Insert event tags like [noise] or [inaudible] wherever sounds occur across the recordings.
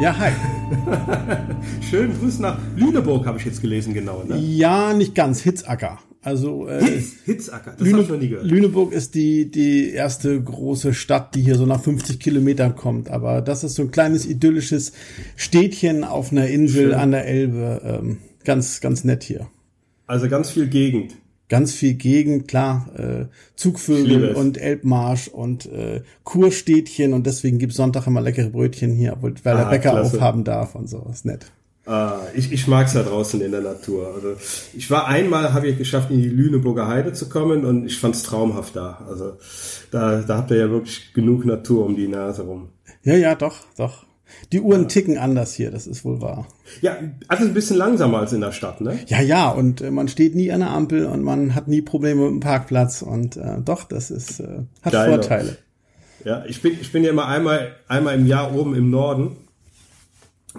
Ja, hi. [laughs] Schönen Grüß nach Lüneburg, habe ich jetzt gelesen, genau. Ne? Ja, nicht ganz. Hitzacker. Also äh, Hitz, Hitzacker, das Lüne, habe ich noch nie gehört. Lüneburg ist die, die erste große Stadt, die hier so nach 50 Kilometern kommt. Aber das ist so ein kleines idyllisches Städtchen auf einer Insel Schön. an der Elbe. Ähm, ganz, ganz nett hier. Also ganz viel Gegend. Ganz viel Gegend, klar, äh, Zugvögel und Elbmarsch und äh, Kurstädtchen und deswegen gibt's Sonntag immer leckere Brötchen hier, weil der Ah, Bäcker klasse. aufhaben darf und so. Ist nett. Ah, ich, ich mag's da draußen in der Natur. Also ich war einmal, habe ich geschafft, in die Lüneburger Heide zu kommen und ich fand's traumhaft da. Also da, da habt ihr ja wirklich genug Natur um die Nase rum. Ja, ja, doch, doch. Die Uhren ticken anders hier, das ist wohl wahr. Ja, also ein bisschen langsamer als in der Stadt, ne? Ja, ja, und äh, man steht nie an der Ampel und man hat nie Probleme mit dem Parkplatz und äh, doch, das ist äh, hat Geil. Vorteile. Ja, ich bin, ich bin ja immer einmal, einmal im Jahr oben im Norden.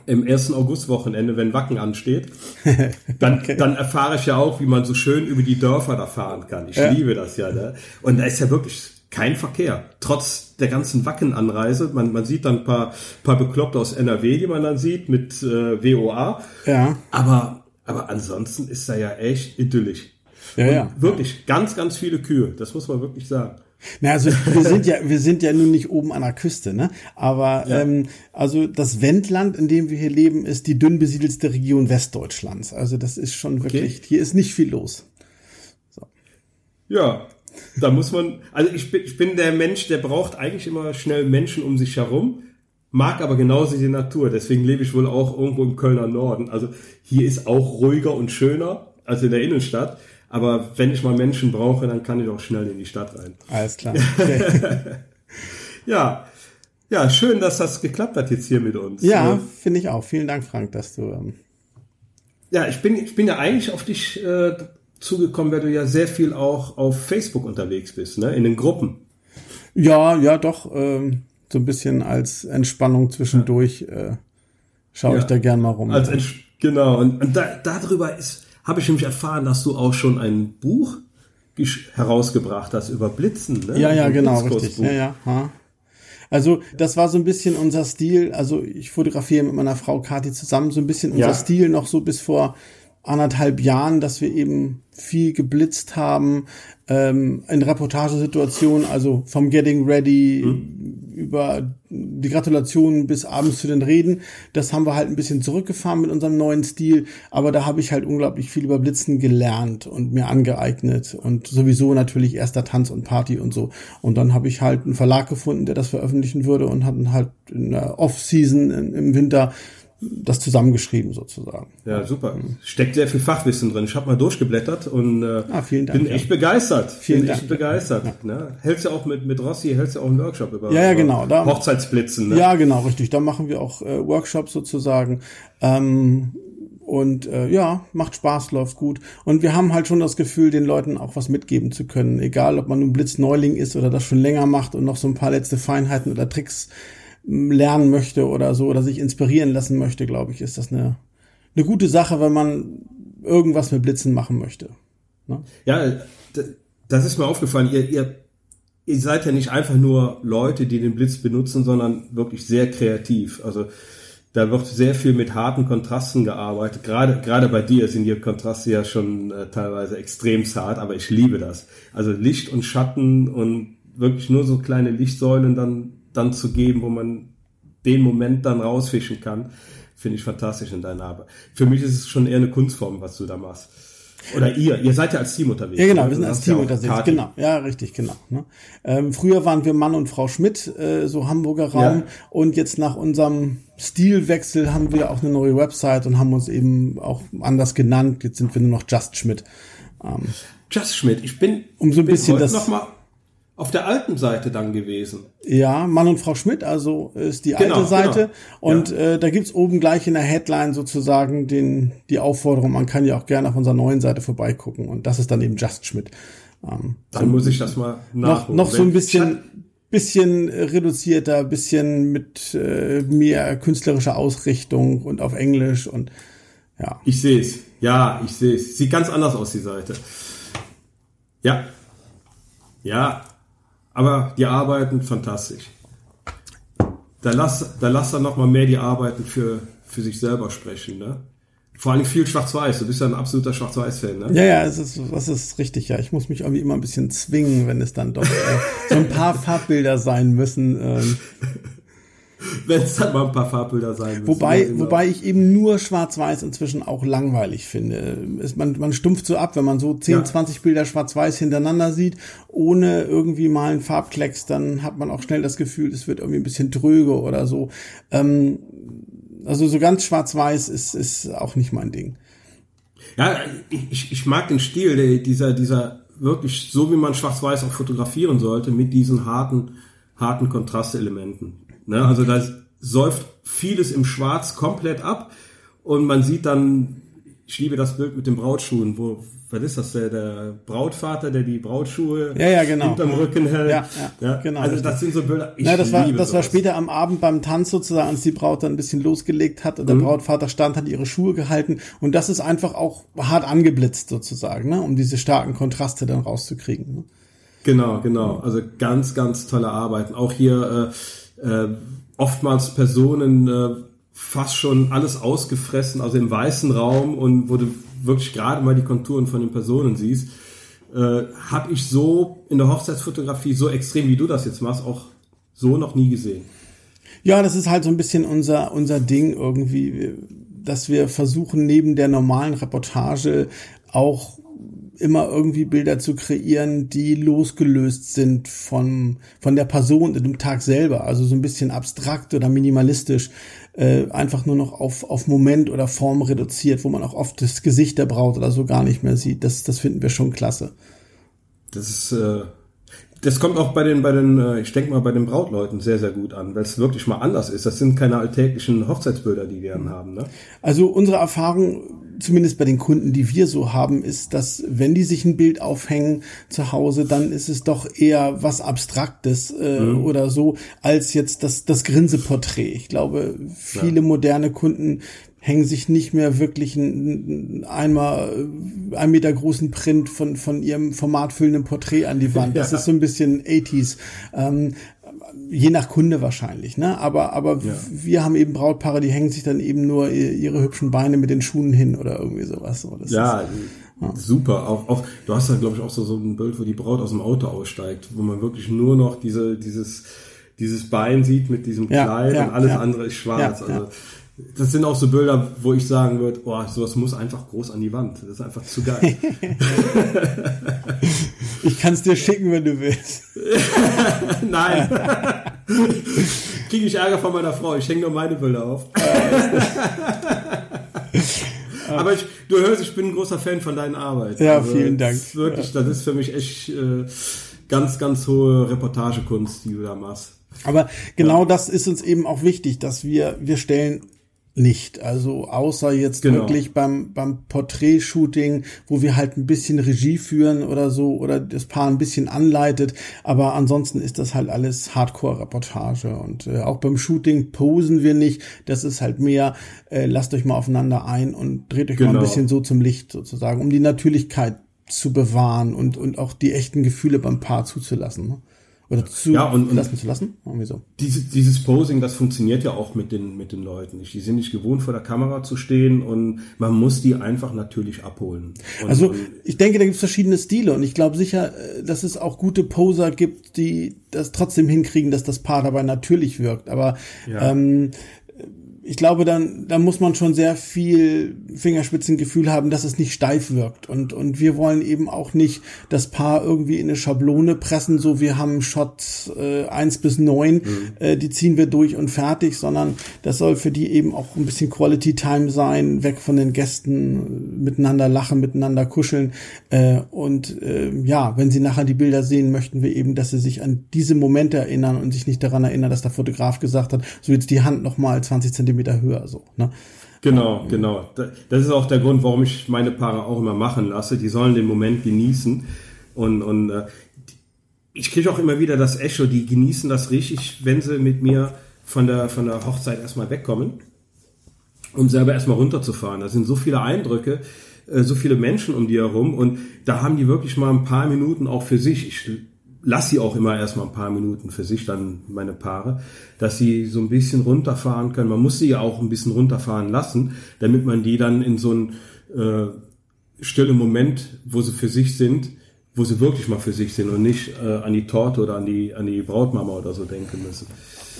Im ersten Augustwochenende, wenn Wacken ansteht, [laughs] dann, dann erfahre ich ja auch, wie man so schön über die Dörfer da fahren kann. Ich Ja. liebe das ja. Ne? Und da ist ja wirklich kein Verkehr. Trotz der ganzen Wacken-Anreise. Man, man sieht dann ein paar, paar Bekloppte aus NRW, die man dann sieht, mit äh, WOA. Ja, Aber, aber ansonsten ist da ja echt idyllisch. ja, ja. Wirklich ganz, ganz viele Kühe. Das muss man wirklich sagen. Na, also wir sind ja, wir sind ja nun nicht oben an der Küste, ne? Aber ähm, also das Wendland, in dem wir hier leben, ist die dünn besiedelste Region Westdeutschlands. Also das ist schon wirklich, hier ist nicht viel los. Ja, da muss man, also ich bin, ich bin der Mensch, der braucht eigentlich immer schnell Menschen um sich herum, mag aber genauso die Natur. Deswegen lebe ich wohl auch irgendwo im Kölner Norden. Also hier ist auch ruhiger und schöner als in der Innenstadt. Aber wenn ich mal Menschen brauche, dann kann ich auch schnell in die Stadt rein. Alles klar. Okay. [laughs] Ja, ja, schön, dass das geklappt hat jetzt hier mit uns. ja, Äh, finde ich auch. Vielen Dank, Frank, dass du. Ähm, Ja, ich bin, ich bin ja eigentlich auf dich äh, zugekommen, weil du ja sehr viel auch auf Facebook unterwegs bist, ne? In den Gruppen. ja, ja, doch. Ähm, so ein bisschen als Entspannung zwischendurch äh, schaue ich Ja. da gern mal rum. Als genau, und, und da, darüber ist, habe ich nämlich erfahren, dass du auch schon ein Buch herausgebracht hast über Blitzen. Ne? Ja, ja, Ein genau, richtig. Ja, ja. Ha. Also das war so ein bisschen unser Stil. Also ich fotografiere mit meiner Frau Kathi zusammen so ein bisschen unser Ja. Stil noch so bis vor anderthalb Jahren, dass wir eben viel geblitzt haben ähm, in Reportagesituationen, also vom Getting Ready über die Gratulation bis abends zu den Reden. Das haben wir halt ein bisschen zurückgefahren mit unserem neuen Stil, aber da habe ich halt unglaublich viel über Blitzen gelernt und mir angeeignet und sowieso natürlich erster Tanz und Party und so. Und dann habe ich halt einen Verlag gefunden, der das veröffentlichen würde und hatten halt in der Off-Season im Winter das zusammengeschrieben sozusagen. Ja, super. Steckt sehr viel Fachwissen drin. Ich habe mal durchgeblättert und äh, Ah, vielen Dank, bin ja. echt begeistert. Vielen bin Dank. echt begeistert. Ne? Hältst ja auch mit, mit Rossi, hältst ja auch einen Workshop über, Ja, ja, genau, da- Hochzeitsblitzen. Ne? Ja, genau, richtig. Da machen wir auch äh, Workshops sozusagen. Ähm, und äh, ja, macht Spaß, läuft gut. Und wir haben halt schon das Gefühl, den Leuten auch was mitgeben zu können. Egal, ob man nun Blitzneuling ist oder das schon länger macht und noch so ein paar letzte Feinheiten oder Tricks lernen möchte oder so oder sich inspirieren lassen möchte, glaube ich, ist das eine, eine gute Sache, wenn man irgendwas mit Blitzen machen möchte. Ne? Ja, das ist mir aufgefallen. Ihr, ihr, ihr seid ja nicht einfach nur Leute, die den Blitz benutzen, sondern wirklich sehr kreativ. Also da wird sehr viel mit harten Kontrasten gearbeitet. Gerade gerade bei dir sind die Kontraste ja schon äh, teilweise extrem hart, aber ich liebe das. Also Licht und Schatten und wirklich nur so kleine Lichtsäulen dann dann zu geben, wo man den Moment dann rausfischen kann, finde ich fantastisch in deiner Arbeit. Für mich ist es schon eher eine Kunstform, was du da machst. Oder ihr, ihr seid ja als Team unterwegs. Ja, genau, ne? wir sind als Team ja unterwegs. Genau, ja, richtig, genau. Ne? Ähm, früher waren wir Mann und Frau Schmidt, äh, so Hamburger Raum. Ja. Und jetzt nach unserem Stilwechsel haben wir auch eine neue Website und haben uns eben auch anders genannt. Jetzt sind wir nur noch Just Schmidt. Ähm, Just Schmidt, ich bin, Um so ein bisschen das- noch mal auf der alten Seite dann gewesen. ja, Mann und Frau Schmidt, also ist die Genau, alte Seite. genau. Und äh, da gibt's oben gleich in der Headline sozusagen den, die Aufforderung, man kann ja auch gerne auf unserer neuen Seite vorbeigucken. Und das ist dann eben Just Schmidt. Ähm, Dann muss ich das mal noch, nachholen. noch so ein bisschen, bisschen reduzierter, bisschen mit äh, mehr künstlerischer Ausrichtung und auf Englisch und ja. Ich sehe es. Ja, ich sehe es. Sieht ganz anders aus, die Seite. Ja. Ja. Aber die arbeiten fantastisch. da lass, da lass dann nochmal mehr die Arbeiten für, für sich selber sprechen, ne? Vor allem viel Schwarz-Weiß. Du bist ja ein absoluter Schwarz-Weiß-Fan, ne? Ja, ja, es ist, das ist richtig, ja. Ich muss mich irgendwie immer ein bisschen zwingen, wenn es dann doch äh, so ein paar [laughs] Farbbilder sein müssen. Ähm. [laughs] wenn es dann mal ein paar Farbbilder sein müssen. Wobei, genau. wobei ich eben nur Schwarz-Weiß inzwischen auch langweilig finde. Es, man, man stumpft so ab, wenn man so 10, ja. 20 Bilder Schwarz-Weiß hintereinander sieht, ohne irgendwie mal einen Farbklecks, dann hat man auch schnell das Gefühl, es wird irgendwie ein bisschen tröge oder so. Ähm, also so ganz schwarz-weiß ist, ist auch nicht mein Ding. Ja, ich, ich mag den Stil, dieser, dieser wirklich so, wie man schwarz-weiß auch fotografieren sollte, mit diesen harten, harten Kontrastelementen. Ne? Also da säuft vieles im Schwarz komplett ab und man sieht dann, ich liebe das Bild mit den Brautschuhen, wo, was ist das, der, der Brautvater, der die Brautschuhe ja, ja, genau. hinterm Rücken hält. Ja, ja, ja genau. Also das sind so Bilder. Ich ja, das war, das war später am Abend beim Tanz sozusagen, als die Braut dann ein bisschen losgelegt hat und der mhm. Brautvater stand, hat ihre Schuhe gehalten und das ist einfach auch hart angeblitzt sozusagen, ne, um diese starken Kontraste dann rauszukriegen. Ne? Genau, genau. Also ganz, ganz tolle Arbeiten. Auch hier äh, äh, oftmals Personen äh, fast schon alles ausgefressen, also im weißen Raum und wo du wirklich gerade mal die Konturen von den Personen siehst, äh, habe ich so in der Hochzeitsfotografie so extrem, wie du das jetzt machst, auch so noch nie gesehen. Ja, das ist halt so ein bisschen unser, unser Ding irgendwie, dass wir versuchen, neben der normalen Reportage auch immer irgendwie Bilder zu kreieren, die losgelöst sind von, von der Person in dem Tag selber. Also so ein bisschen abstrakt oder minimalistisch, äh, einfach nur noch auf, auf Moment oder Form reduziert, wo man auch oft das Gesicht der Braut oder so gar nicht mehr sieht. Das, das finden wir schon klasse. Das ist, äh, das kommt auch bei den, bei den, äh, ich denke mal, bei den Brautleuten sehr, sehr gut an, weil es wirklich mal anders ist. Das sind keine alltäglichen Hochzeitsbilder, die wir dann haben. Ne? Also unsere Erfahrung, zumindest bei den Kunden, die wir so haben, ist, dass wenn die sich ein Bild aufhängen zu Hause, dann ist es doch eher was Abstraktes äh, mhm. oder so, als jetzt das, das Grinseporträt. Ich glaube, viele ja. moderne Kunden hängen sich nicht mehr wirklich ein, einmal äh, ein Meter großen Print von, von ihrem formatfüllenden Porträt an die Wand. Das ja. ist so ein bisschen 80s. Ähm, je nach Kunde wahrscheinlich, ne? Aber, aber ja. wir haben eben Brautpaare, die hängen sich dann eben nur ihre hübschen Beine mit den Schuhen hin oder irgendwie sowas. So, ja, ist, ja, super. Auch, auch, du hast da, glaube ich, auch so, so ein Bild, wo die Braut aus dem Auto aussteigt, wo man wirklich nur noch diese, dieses, dieses Bein sieht mit diesem Kleid ja, und alles andere ist schwarz. also, das sind auch so Bilder, wo ich sagen würde, oh, sowas muss einfach groß an die Wand. Das ist einfach zu geil. [laughs] ich kann es dir schicken, wenn du willst. [laughs] Nein. Kriege ich Ärger von meiner Frau. Ich hänge nur meine Bilder auf. [laughs] Aber ich, du hörst, ich bin ein großer Fan von deinen Arbeiten. Ja, also, vielen Dank. Das wirklich, das ist für mich echt äh, ganz, ganz hohe Reportagekunst, die du da machst. Aber genau ja. das ist uns eben auch wichtig, dass wir, wir stellen nicht. Also außer jetzt genau. wirklich beim, beim Porträtshooting, wo wir halt ein bisschen Regie führen oder so oder das Paar ein bisschen anleitet. Aber ansonsten ist das halt alles Hardcore-Reportage. Und äh, auch beim Shooting posen wir nicht. Das ist halt mehr, äh, lasst euch mal aufeinander ein und dreht euch genau. mal ein genau. bisschen so zum Licht sozusagen, um die Natürlichkeit zu bewahren und, und auch die echten Gefühle beim Paar zuzulassen. Ne? Oder zu ja, und, und lassen zu lassen? Irgendwie so. Diese, dieses Posing, das funktioniert ja auch mit den, mit den Leuten. Die sind nicht gewohnt, vor der Kamera zu stehen und man muss die einfach natürlich abholen. Und, also ich denke, da gibt es verschiedene Stile und ich glaube sicher, äh, dass es auch gute Poser gibt, die das trotzdem hinkriegen, dass das Paar dabei natürlich wirkt. Aber ja. ähm, ich glaube, dann, dann muss man schon sehr viel Fingerspitzengefühl haben, dass es nicht steif wirkt. Und, und wir wollen eben auch nicht das Paar irgendwie in eine Schablone pressen, so wir haben Shot äh, 1 bis 9, mhm. äh, die ziehen wir durch und fertig, sondern das soll für die eben auch ein bisschen Quality Time sein, weg von den Gästen, miteinander lachen, miteinander kuscheln. Äh, und äh, ja, wenn sie nachher die Bilder sehen, möchten wir eben, dass sie sich an diese Momente erinnern und sich nicht daran erinnern, dass der Fotograf gesagt hat, so jetzt die Hand nochmal 20 Zentimeter Zentimeter höher so. Ne? Genau, genau. Das ist auch der Grund, warum ich meine Paare auch immer machen lasse. Die sollen den Moment genießen. Und, und äh, ich kriege auch immer wieder das Echo, die genießen das richtig, wenn sie mit mir von der, von der Hochzeit erstmal wegkommen, um selber erstmal runterzufahren. Da sind so viele Eindrücke, äh, so viele Menschen um die herum und da haben die wirklich mal ein paar Minuten auch für sich. Ich lasse sie auch immer erstmal ein paar Minuten für sich, dann meine Paare, dass sie so ein bisschen runterfahren können. Man muss sie ja auch ein bisschen runterfahren lassen, damit man die dann in so einen äh, stillen Moment, wo sie für sich sind, wo sie wirklich mal für sich sind und nicht äh, an die Torte oder an die, an die Brautmama oder so denken müssen.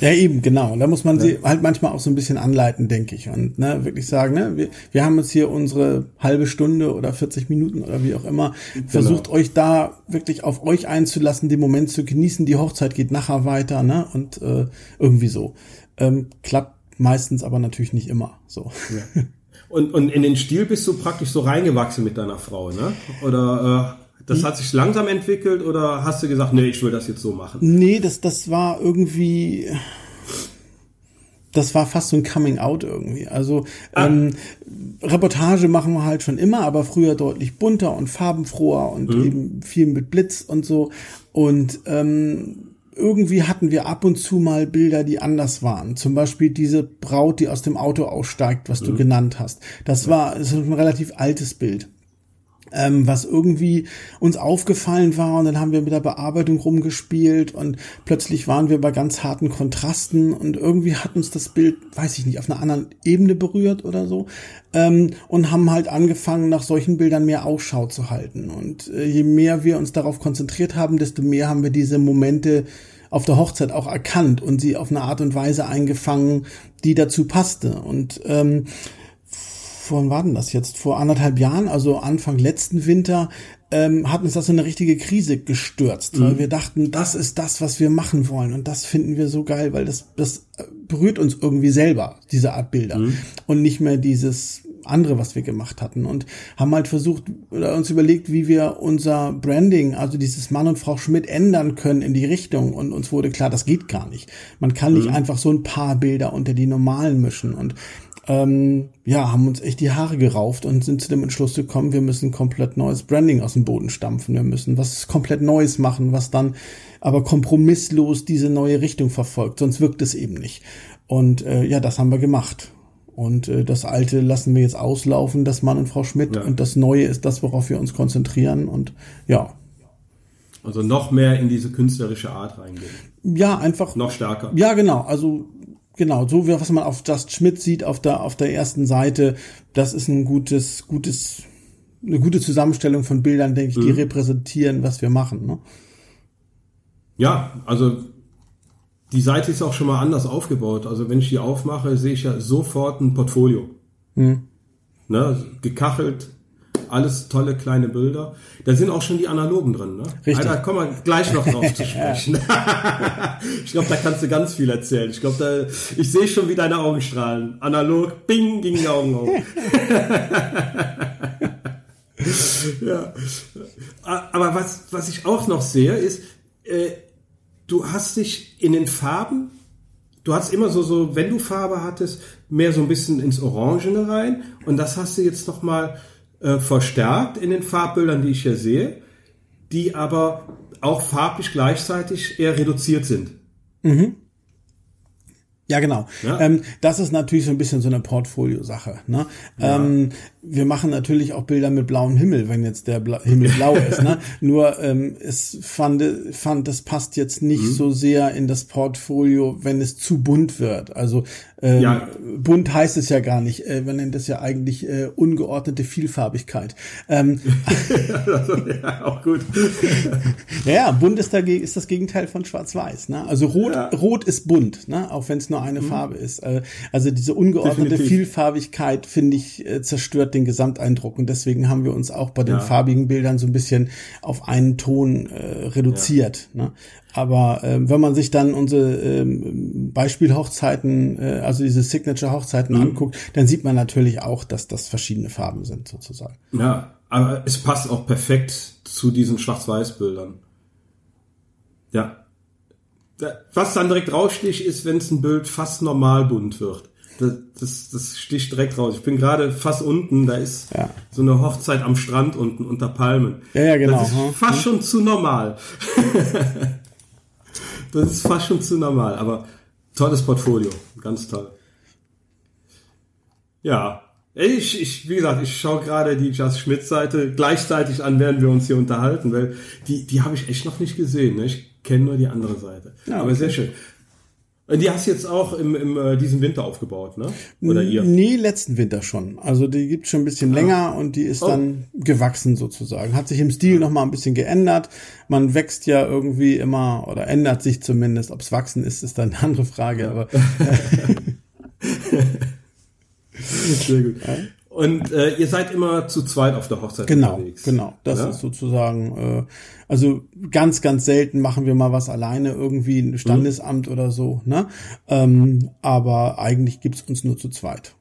Ja, eben, genau. Und da muss man ja. sie halt manchmal auch so ein bisschen anleiten, denke ich. Und ne, wirklich sagen, ne, wir, wir haben uns hier unsere halbe Stunde oder 40 Minuten oder wie auch immer, genau. versucht euch da wirklich auf euch einzulassen, den Moment zu genießen. Die Hochzeit geht nachher weiter, ne? Und äh, irgendwie so. Ähm, klappt meistens aber natürlich nicht immer so. Ja. Und, und in den Stil bist du praktisch so reingewachsen mit deiner Frau, ne? Oder äh, das hat sich langsam entwickelt oder hast du gesagt, nee, ich will das jetzt so machen? Nee, das, das war irgendwie, das war fast so ein Coming Out irgendwie. Also ah. ähm, Reportage machen wir halt schon immer, aber früher deutlich bunter und farbenfroher und mhm. eben viel mit Blitz und so. Und ähm, irgendwie hatten wir ab und zu mal Bilder, die anders waren. Zum Beispiel diese Braut, die aus dem Auto aussteigt, was mhm. du genannt hast. Das war das ist ein relativ altes Bild ähm, was irgendwie uns aufgefallen war. Und dann haben wir mit der Bearbeitung rumgespielt und plötzlich waren wir bei ganz harten Kontrasten. Und irgendwie hat uns das Bild, weiß ich nicht, auf einer anderen Ebene berührt oder so ähm, und haben halt angefangen, nach solchen Bildern mehr Ausschau zu halten. Und äh, je mehr wir uns darauf konzentriert haben, desto mehr haben wir diese Momente auf der Hochzeit auch erkannt und sie auf eine Art und Weise eingefangen, die dazu passte. Und ähm, vor war denn das jetzt? Vor anderthalb Jahren, also Anfang letzten Winter, ähm, hat uns das in eine richtige Krise gestürzt, mhm. weil wir dachten, das ist das, was wir machen wollen und das finden wir so geil, weil das, das berührt uns irgendwie selber, diese Art Bilder mhm. und nicht mehr dieses andere, was wir gemacht hatten und haben halt versucht oder uns überlegt, wie wir unser Branding, also dieses Mann und Frau Schmidt ändern können in die Richtung und uns wurde klar, das geht gar nicht. Man kann nicht mhm. einfach so ein paar Bilder unter die normalen mischen und ähm, ja, haben uns echt die Haare gerauft und sind zu dem Entschluss gekommen, wir müssen komplett neues Branding aus dem Boden stampfen. Wir müssen was komplett Neues machen, was dann aber kompromisslos diese neue Richtung verfolgt. Sonst wirkt es eben nicht. Und äh, ja, das haben wir gemacht. Und äh, das Alte lassen wir jetzt auslaufen, das Mann und Frau Schmidt. Ja. Und das Neue ist das, worauf wir uns konzentrieren. Und ja. Also noch mehr in diese künstlerische Art reingehen. Ja, einfach. Noch stärker. Ja, genau. Also Genau, so wie was man auf Just Schmidt sieht auf der auf der ersten Seite, das ist ein gutes gutes eine gute Zusammenstellung von Bildern, denke ich, die mhm. repräsentieren, was wir machen. Ne? Ja, also die Seite ist auch schon mal anders aufgebaut. Also wenn ich die aufmache, sehe ich ja sofort ein Portfolio. Mhm. Ne, gekachelt, alles tolle kleine Bilder. Da sind auch schon die analogen drin. Ne? Richtig. Da kommen wir gleich noch drauf zu [laughs] sprechen. [laughs] ich glaube, da kannst du ganz viel erzählen. Ich glaube, da, ich sehe schon, wie deine Augen strahlen. Analog, bing, ging die Augen auf. [laughs] ja. Aber was, was ich auch noch sehe, ist, äh, du hast dich in den Farben du hast immer so, so, wenn du Farbe hattest, mehr so ein bisschen ins Orangene rein. Und das hast du jetzt noch mal äh, verstärkt in den Farbbildern, die ich hier sehe, die aber auch farblich gleichzeitig eher reduziert sind. Mhm. Ja, genau. Ja. Ähm, das ist natürlich so ein bisschen so eine Portfolio-Sache. Ne? Ja. Ähm, wir machen natürlich auch Bilder mit blauem Himmel, wenn jetzt der Bla Himmel blau [laughs] ist. Ne? Nur ähm, es fand, fand, das passt jetzt nicht mhm. so sehr in das Portfolio, wenn es zu bunt wird. Also ähm, ja. bunt heißt es ja gar nicht. Äh, wir nennen das ja eigentlich äh, ungeordnete Vielfarbigkeit. Ähm, [laughs] ja, auch gut. [laughs] ja, bunt ist, dagegen, ist das Gegenteil von Schwarz-Weiß. Ne? Also rot, ja. rot ist bunt, ne? auch wenn es nur eine mhm. Farbe ist. Äh, also diese ungeordnete Definitiv. Vielfarbigkeit, finde ich, äh, zerstört verändert den Gesamteindruck und deswegen haben wir uns auch bei den ja. farbigen Bildern so ein bisschen auf einen Ton äh, reduziert. Ja. Ne? Aber äh, wenn man sich dann unsere ähm, Beispielhochzeiten, äh, also diese Signature-Hochzeiten mhm. anguckt, dann sieht man natürlich auch, dass das verschiedene Farben sind sozusagen. Ja, aber es passt auch perfekt zu diesen Schwarz-Weiß-Bildern. Ja. Was dann direkt raussticht, ist, wenn es ein Bild fast normal bunt wird das, das, das sticht direkt raus. Ich bin gerade fast unten, da ist ja. so eine Hochzeit am Strand unten unter Palmen. Ja, ja, genau. Das ist hm. fast schon zu normal. [laughs] das ist fast schon zu normal, aber tolles Portfolio, ganz toll. Ja, Ich, ich, wie gesagt, ich schaue gerade die Just Schmidt-Seite gleichzeitig an, während wir uns hier unterhalten, weil die, die habe ich echt noch nicht gesehen. Ne? Ich kenne nur die andere Seite. Ja, okay. Aber sehr schön. Die hast du jetzt auch im, im äh, diesem Winter aufgebaut, ne? Oder ihr? Nee, letzten Winter schon. Also die gibt schon ein bisschen ah. länger und die ist oh. dann gewachsen sozusagen. Hat sich im Stil ja. noch mal ein bisschen geändert. Man wächst ja irgendwie immer oder ändert sich zumindest. Ob's wachsen ist, ist dann eine andere Frage. Aber [laughs] [laughs] Sehr gut. Und äh, ihr seid immer zu zweit auf der Hochzeit genau, unterwegs. Genau, das ja? ist sozusagen, äh, also ganz, ganz selten machen wir mal was alleine, irgendwie ein Standesamt mhm. oder so, ne? Ähm, aber eigentlich gibt's uns nur zu zweit.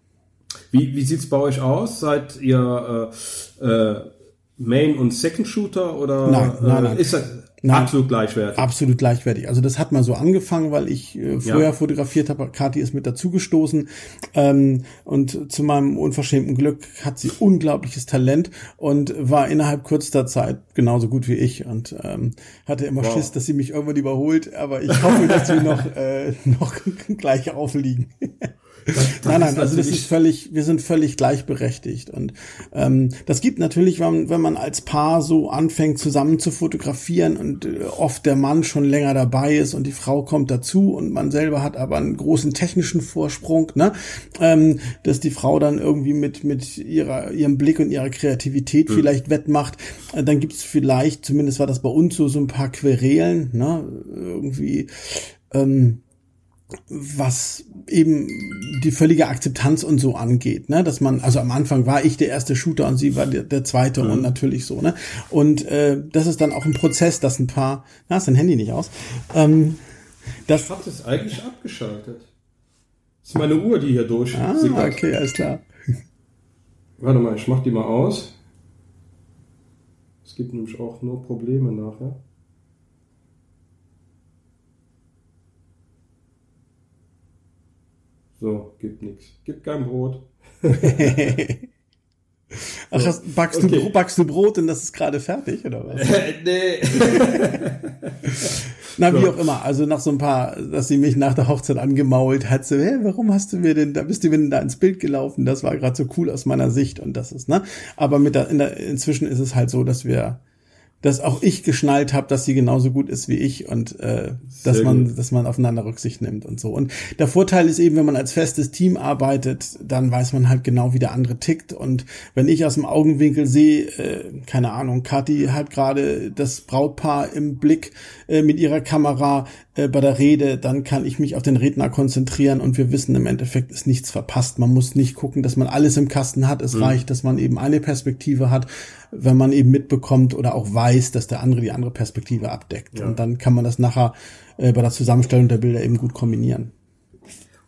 Wie, wie sieht's bei euch aus? Seid ihr äh, äh, Main- und Second-Shooter oder nein, nein, nein. ist das Nein, absolut gleichwertig. Absolut gleichwertig. Also das hat mal so angefangen, weil ich äh, vorher ja. fotografiert habe. Kathi ist mit dazugestoßen. Ähm, und zu meinem unverschämten Glück hat sie unglaubliches Talent und war innerhalb kürzester Zeit genauso gut wie ich und ähm, hatte immer wow. Schiss, dass sie mich irgendwann überholt. Aber ich hoffe, dass wir [laughs] noch, äh, noch [laughs] gleich aufliegen. [laughs] nein, nein, also das ist völlig, wir sind völlig gleichberechtigt. Und ähm, das gibt natürlich, wenn, wenn man als Paar so anfängt, zusammen zu fotografieren und äh, oft der Mann schon länger dabei ist und die Frau kommt dazu und man selber hat aber einen großen technischen Vorsprung, ne? Ähm, dass die Frau dann irgendwie mit, mit ihrer, ihrem Blick und ihrer Kreativität mhm. vielleicht wettmacht, äh, dann gibt's vielleicht, zumindest war das bei uns so, so ein paar Querelen, ne? Irgendwie ähm, was eben die völlige Akzeptanz und so angeht, ne, dass man, also am Anfang war ich der erste Shooter und sie war der, der zweite mhm. und natürlich so, ne, und äh, das ist dann auch ein Prozess, dass ein paar, na, ist dein Handy nicht aus, ähm, das ich hatte es eigentlich abgeschaltet. Das ist meine Uhr, die hier durch. Ah, okay, alles klar. Warte mal, ich mach die mal aus. Es gibt nämlich auch nur Probleme nachher. So, gibt nichts. Gibt kein Brot. [laughs] Ach, so. backst, okay. du, backst du Brot und das ist gerade fertig, oder was? [laughs] nee. [laughs] Na, wie so. auch immer. Also nach so ein paar, dass sie mich nach der Hochzeit angemault hat, so, hey, warum hast du mir denn, da bist du mir denn da ins Bild gelaufen? Das war gerade so cool aus meiner Sicht und das ist, ne? Aber mit der, in der, inzwischen ist es halt so, dass wir dass auch ich geschnallt habe, dass sie genauso gut ist wie ich und äh, dass man, gut. dass man aufeinander Rücksicht nimmt und so. Und der Vorteil ist eben, wenn man als festes Team arbeitet, dann weiß man halt genau, wie der andere tickt. Und wenn ich aus dem Augenwinkel sehe, äh, keine Ahnung, Kathi hat gerade das Brautpaar im Blick äh, mit ihrer Kamera äh, bei der Rede, dann kann ich mich auf den Redner konzentrieren und wir wissen im Endeffekt ist nichts verpasst. Man muss nicht gucken, dass man alles im Kasten hat. Es mhm. reicht, dass man eben eine Perspektive hat wenn man eben mitbekommt oder auch weiß, dass der andere die andere Perspektive abdeckt. Ja. Und dann kann man das nachher äh, bei der Zusammenstellung der Bilder eben gut kombinieren.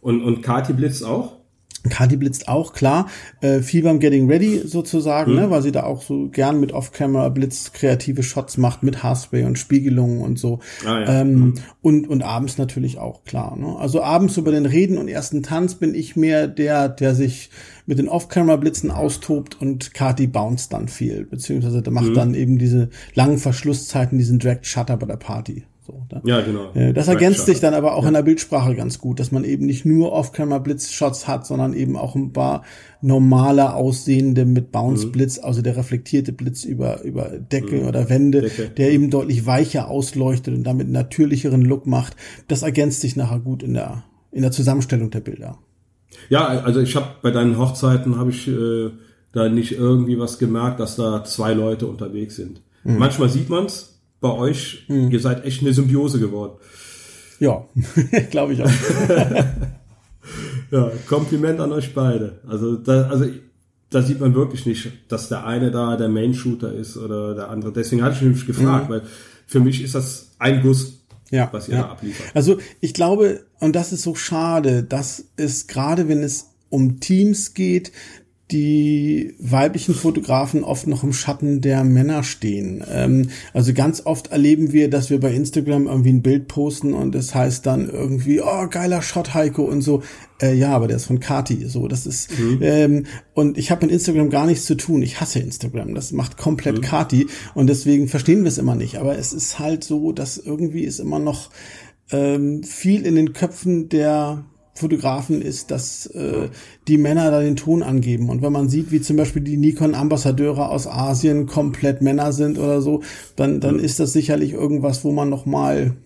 Und, und Kati Blitz auch? Kati blitzt auch, klar. Äh, viel beim Getting Ready sozusagen, mhm. ne, weil sie da auch so gern mit Off-Camera Blitz kreative Shots macht, mit Haarspray und Spiegelungen und so. Ah, ja. ähm, mhm. und, und abends natürlich auch, klar. Ne? Also abends über den Reden und ersten Tanz bin ich mehr der, der sich mit den Off-Camera-Blitzen austobt und Kati bounce dann viel, beziehungsweise der macht mhm. dann eben diese langen Verschlusszeiten, diesen Direct Shutter bei der Party. So, da. Ja, genau. Äh, das ergänzt sich dann aber auch ja. in der Bildsprache ganz gut, dass man eben nicht nur Off-Camera-Blitz-Shots hat, sondern eben auch ein paar normaler aussehende mit Bounce-Blitz, mhm. also der reflektierte Blitz über, über Decke mhm. oder Wände, Decke. der eben deutlich weicher ausleuchtet und damit einen natürlicheren Look macht. Das ergänzt sich nachher gut in der, in der Zusammenstellung der Bilder. Ja, also ich habe bei deinen Hochzeiten habe ich äh, da nicht irgendwie was gemerkt, dass da zwei Leute unterwegs sind. Mhm. Manchmal sieht man's bei euch, mhm. ihr seid echt eine Symbiose geworden. Ja, [laughs] glaube ich auch. [laughs] ja, Kompliment an euch beide. Also da, also da sieht man wirklich nicht, dass der eine da der Main-Shooter ist oder der andere. Deswegen hatte ich mich gefragt, mhm. weil für mich ist das ein Guss ja, was ihr ja. da abliefert. Also ich glaube, und das ist so schade, dass es gerade, wenn es um Teams geht, die weiblichen Fotografen oft noch im Schatten der Männer stehen. Ähm, also ganz oft erleben wir, dass wir bei Instagram irgendwie ein Bild posten und es heißt dann irgendwie, oh, geiler Shot, Heiko und so. Äh, ja, aber der ist von Kati. So, das ist mhm. ähm, und ich habe mit Instagram gar nichts zu tun. Ich hasse Instagram. Das macht komplett mhm. Kati und deswegen verstehen wir es immer nicht. Aber es ist halt so, dass irgendwie ist immer noch ähm, viel in den Köpfen der Fotografen ist, dass äh, die Männer da den Ton angeben. Und wenn man sieht, wie zum Beispiel die Nikon-Ambassadeure aus Asien komplett Männer sind oder so, dann, dann ist das sicherlich irgendwas, wo man noch mal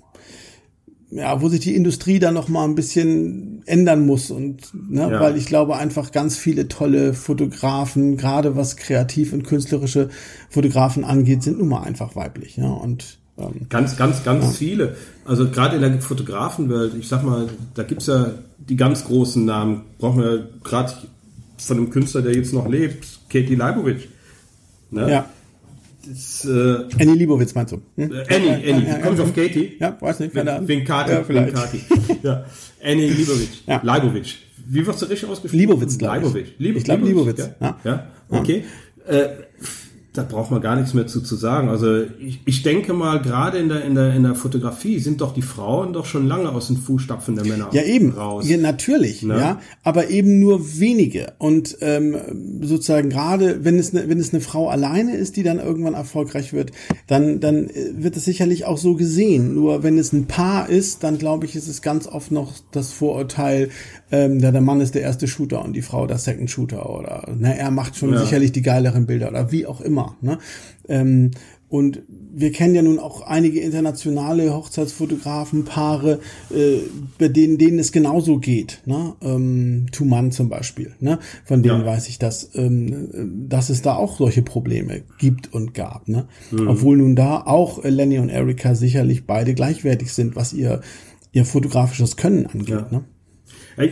ja, wo sich die Industrie dann noch mal ein bisschen ändern muss und ne, ja. weil ich glaube einfach ganz viele tolle Fotografen, gerade was kreativ und künstlerische Fotografen angeht, sind nun mal einfach weiblich, ja und ähm, ganz, ganz, ganz ja. viele. Also gerade in der Fotografenwelt, ich sag mal, da gibt's ja die ganz großen Namen. Brauchen wir gerade von einem Künstler, der jetzt noch lebt, Katie Leibowitz. Ne? Ja. Das, äh, Annie Liebowitz meinst du? Hm? Äh, Annie, Annie. Ja, ja, Kommt ja, auf Katie? Ja, weiß nicht. Wegen, wegen Kati. Ja, vielleicht. Kati. ja. Annie Liebowitz. Ja. Leibowitz. Wie wirst du richtig ausgesprochen? Liebowitz, glaube ich. Leibowitz. Lieb ich glaube Liebowitz. Ja. ja. Okay. Äh, da braucht man gar nichts mehr zu, zu sagen. Also ich, ich denke mal, gerade in der, in, der, in der Fotografie sind doch die Frauen doch schon lange aus den Fußstapfen der Männer ja, eben. raus. Ja, natürlich, ne? ja, aber eben nur wenige. Und ähm, sozusagen gerade, wenn es, ne, wenn es eine Frau alleine ist, die dann irgendwann erfolgreich wird, dann, dann äh, wird es sicherlich auch so gesehen. Nur wenn es ein Paar ist, dann glaube ich, ist es ganz oft noch das Vorurteil, ähm, der, der Mann ist der erste Shooter und die Frau der Second Shooter oder ne, er macht schon ja. sicherlich die geileren Bilder oder wie auch immer. Ne? Ähm, und wir kennen ja nun auch einige internationale Hochzeitsfotografen, Paare, äh, bei denen, denen es genauso geht. Ne? Ähm, Tuman zum Beispiel. Ne? Von denen ja. weiß ich, dass, ähm, dass es da auch solche Probleme gibt und gab. Ne? Mhm. Obwohl nun da auch Lenny und Erika sicherlich beide gleichwertig sind, was ihr, ihr fotografisches Können angeht. Ja. Ne?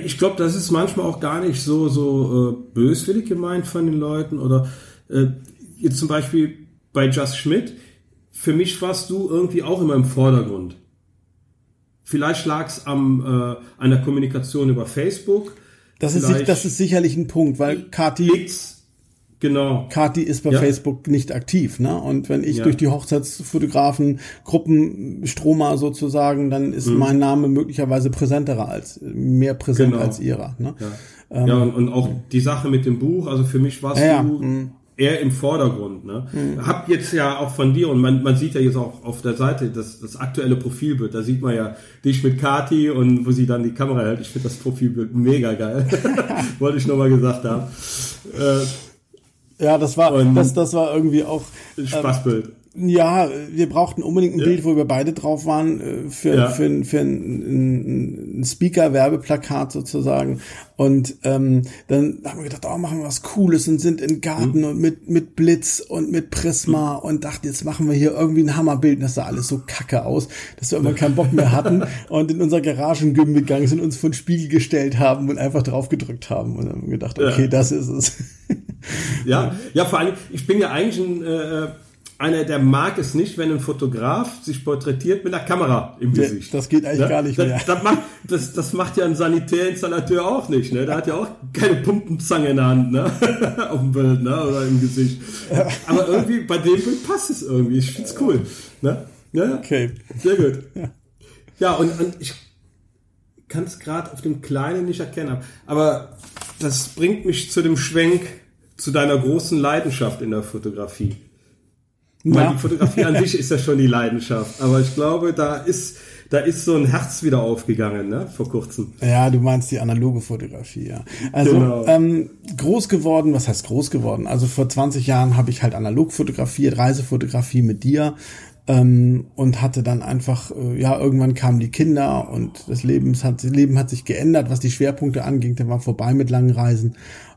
Ich glaube, das ist manchmal auch gar nicht so, so äh, böswillig gemeint von den Leuten. Oder äh, jetzt zum Beispiel bei Just Schmidt, für mich warst du irgendwie auch immer im Vordergrund. Vielleicht lag es am äh, einer Kommunikation über Facebook. Das ist, das ist sicherlich ein Punkt, weil Kati Genau. Kati ist bei ja. Facebook nicht aktiv, ne? Und wenn ich ja. durch die Hochzeitsfotografen Gruppen stroma sozusagen, dann ist mhm. mein Name möglicherweise präsenterer als mehr präsent genau. als ihrer. Ne? Ja, ähm, ja und, und, auch die Sache mit dem Buch, also für mich warst du mhm. Eher im Vordergrund. Ne? Mhm. Hab jetzt ja auch von dir und man, man sieht ja jetzt auch auf der Seite das, das aktuelle Profilbild. Da sieht man ja dich mit Kati und wo sie dann die Kamera hält. Ich finde das Profilbild mega geil. [laughs] Wollte ich nochmal gesagt haben. Äh, ja, das war, und das, das war irgendwie auch. Spaßbild. Ähm, ja, wir brauchten unbedingt ein ja. Bild, wo wir beide drauf waren, äh, für, ja. für, für ein, ein Speaker-Werbeplakat sozusagen. Und ähm, dann haben wir gedacht, oh, machen wir was Cooles und sind im Garten mhm. und mit, mit Blitz und mit Prisma mhm. und dachten, jetzt machen wir hier irgendwie ein Hammerbild. Und das sah alles so kacke aus, dass wir immer keinen Bock mehr hatten [laughs] und in unser Garagen gegangen sind, uns vor den Spiegel gestellt haben und einfach drauf gedrückt haben. Und dann haben wir gedacht, okay, ja. das ist es. Ja, ja, vor allem, ich bin ja eigentlich ein äh, einer, der mag es nicht, wenn ein Fotograf sich porträtiert mit einer Kamera im Gesicht. Das geht eigentlich ne? gar nicht mehr. Das, das, macht, das, das macht ja ein Sanitärinstallateur auch nicht. Ne? Der hat ja auch keine Pumpenzange in der Hand ne? [laughs] auf dem Bild ne? oder im Gesicht. Aber irgendwie bei dem Bild passt es irgendwie. Ich finde es cool. Ne? Ja, okay. Sehr gut. Ja, und, und ich kann es gerade auf dem Kleinen nicht erkennen. Aber das bringt mich zu dem Schwenk zu deiner großen Leidenschaft in der Fotografie. Ja. Weil die Fotografie an sich [laughs] ist ja schon die Leidenschaft. Aber ich glaube, da ist, da ist so ein Herz wieder aufgegangen, ne, vor kurzem. Ja, du meinst die analoge Fotografie, ja. Also genau. ähm, groß geworden, was heißt groß geworden? Also vor 20 Jahren habe ich halt analog fotografiert, Reisefotografie mit dir. Ähm, und hatte dann einfach, äh, ja, irgendwann kamen die Kinder und das Leben hat, das Leben hat sich geändert, was die Schwerpunkte anging, der war vorbei mit langen Reisen.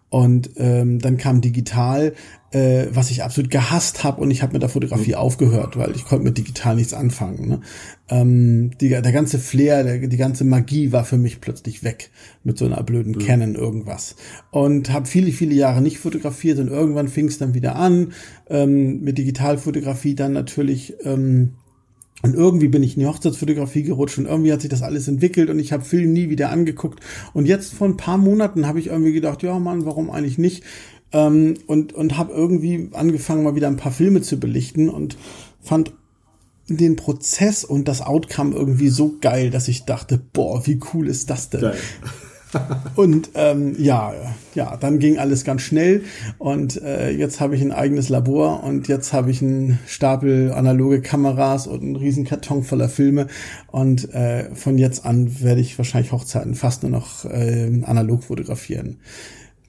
Und ähm, dann kam digital, äh, was ich absolut gehasst habe und ich habe mit der Fotografie mhm. aufgehört, weil ich konnte mit digital nichts anfangen. Ne? Ähm, die, der ganze Flair, der, die ganze Magie war für mich plötzlich weg mit so einer blöden mhm. Canon irgendwas. Und habe viele, viele Jahre nicht fotografiert und irgendwann fing es dann wieder an ähm, mit Digitalfotografie dann natürlich. Ähm, und irgendwie bin ich in die Hochzeitsfotografie gerutscht und irgendwie hat sich das alles entwickelt und ich habe Film nie wieder angeguckt. Und jetzt vor ein paar Monaten habe ich irgendwie gedacht, ja Mann, warum eigentlich nicht? Ähm, und und habe irgendwie angefangen, mal wieder ein paar Filme zu belichten und fand den Prozess und das Outcome irgendwie so geil, dass ich dachte, boah, wie cool ist das denn? Geil. [laughs] und ähm, ja, ja, dann ging alles ganz schnell und äh, jetzt habe ich ein eigenes Labor und jetzt habe ich einen Stapel analoge Kameras und einen riesen Karton voller Filme und äh, von jetzt an werde ich wahrscheinlich Hochzeiten fast nur noch äh, analog fotografieren.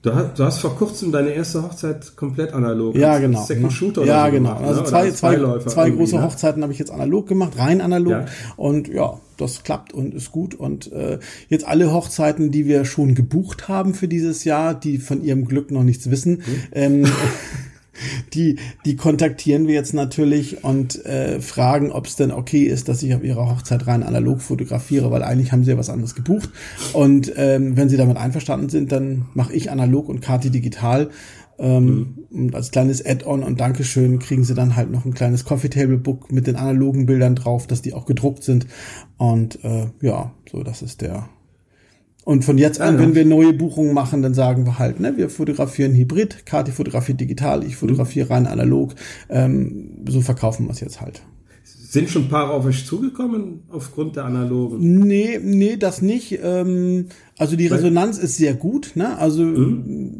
Du hast, du hast vor kurzem deine erste Hochzeit komplett analog. Ja, genau. Second ne? Shooter oder Ja, so genau. gemacht, ne? Also Oder zwei, zwei, zwei irgendwie, große ne? Hochzeiten habe ich jetzt analog gemacht, rein analog. Ja. Und ja, das klappt und ist gut. Und äh, jetzt alle Hochzeiten, die wir schon gebucht haben für dieses Jahr, die von ihrem Glück noch nichts wissen, ähm, [laughs] die, die kontaktieren wir jetzt natürlich und äh, fragen, ob es denn okay ist, dass ich auf ihrer Hochzeit rein analog fotografiere, weil eigentlich haben sie ja was anderes gebucht. Und ähm, wenn sie damit einverstanden sind, dann mache ich analog und Kati digital. Ähm, Und als kleines Add-on und Dankeschön kriegen sie dann halt noch ein kleines Coffee Table Book mit den analogen Bildern drauf, dass die auch gedruckt sind. Und äh, ja, so das ist der. Und von jetzt an, Ja, wenn ja. wir neue Buchungen machen, dann sagen wir halt, ne, wir fotografieren Hybrid, Kati fotografiert digital, ich fotografiere rein analog. Ähm, so verkaufen wir es jetzt halt. Sind schon ein paar auf euch zugekommen aufgrund der analogen? Nee, nee, das nicht. Ähm, also die Resonanz ist sehr gut. Ne? Also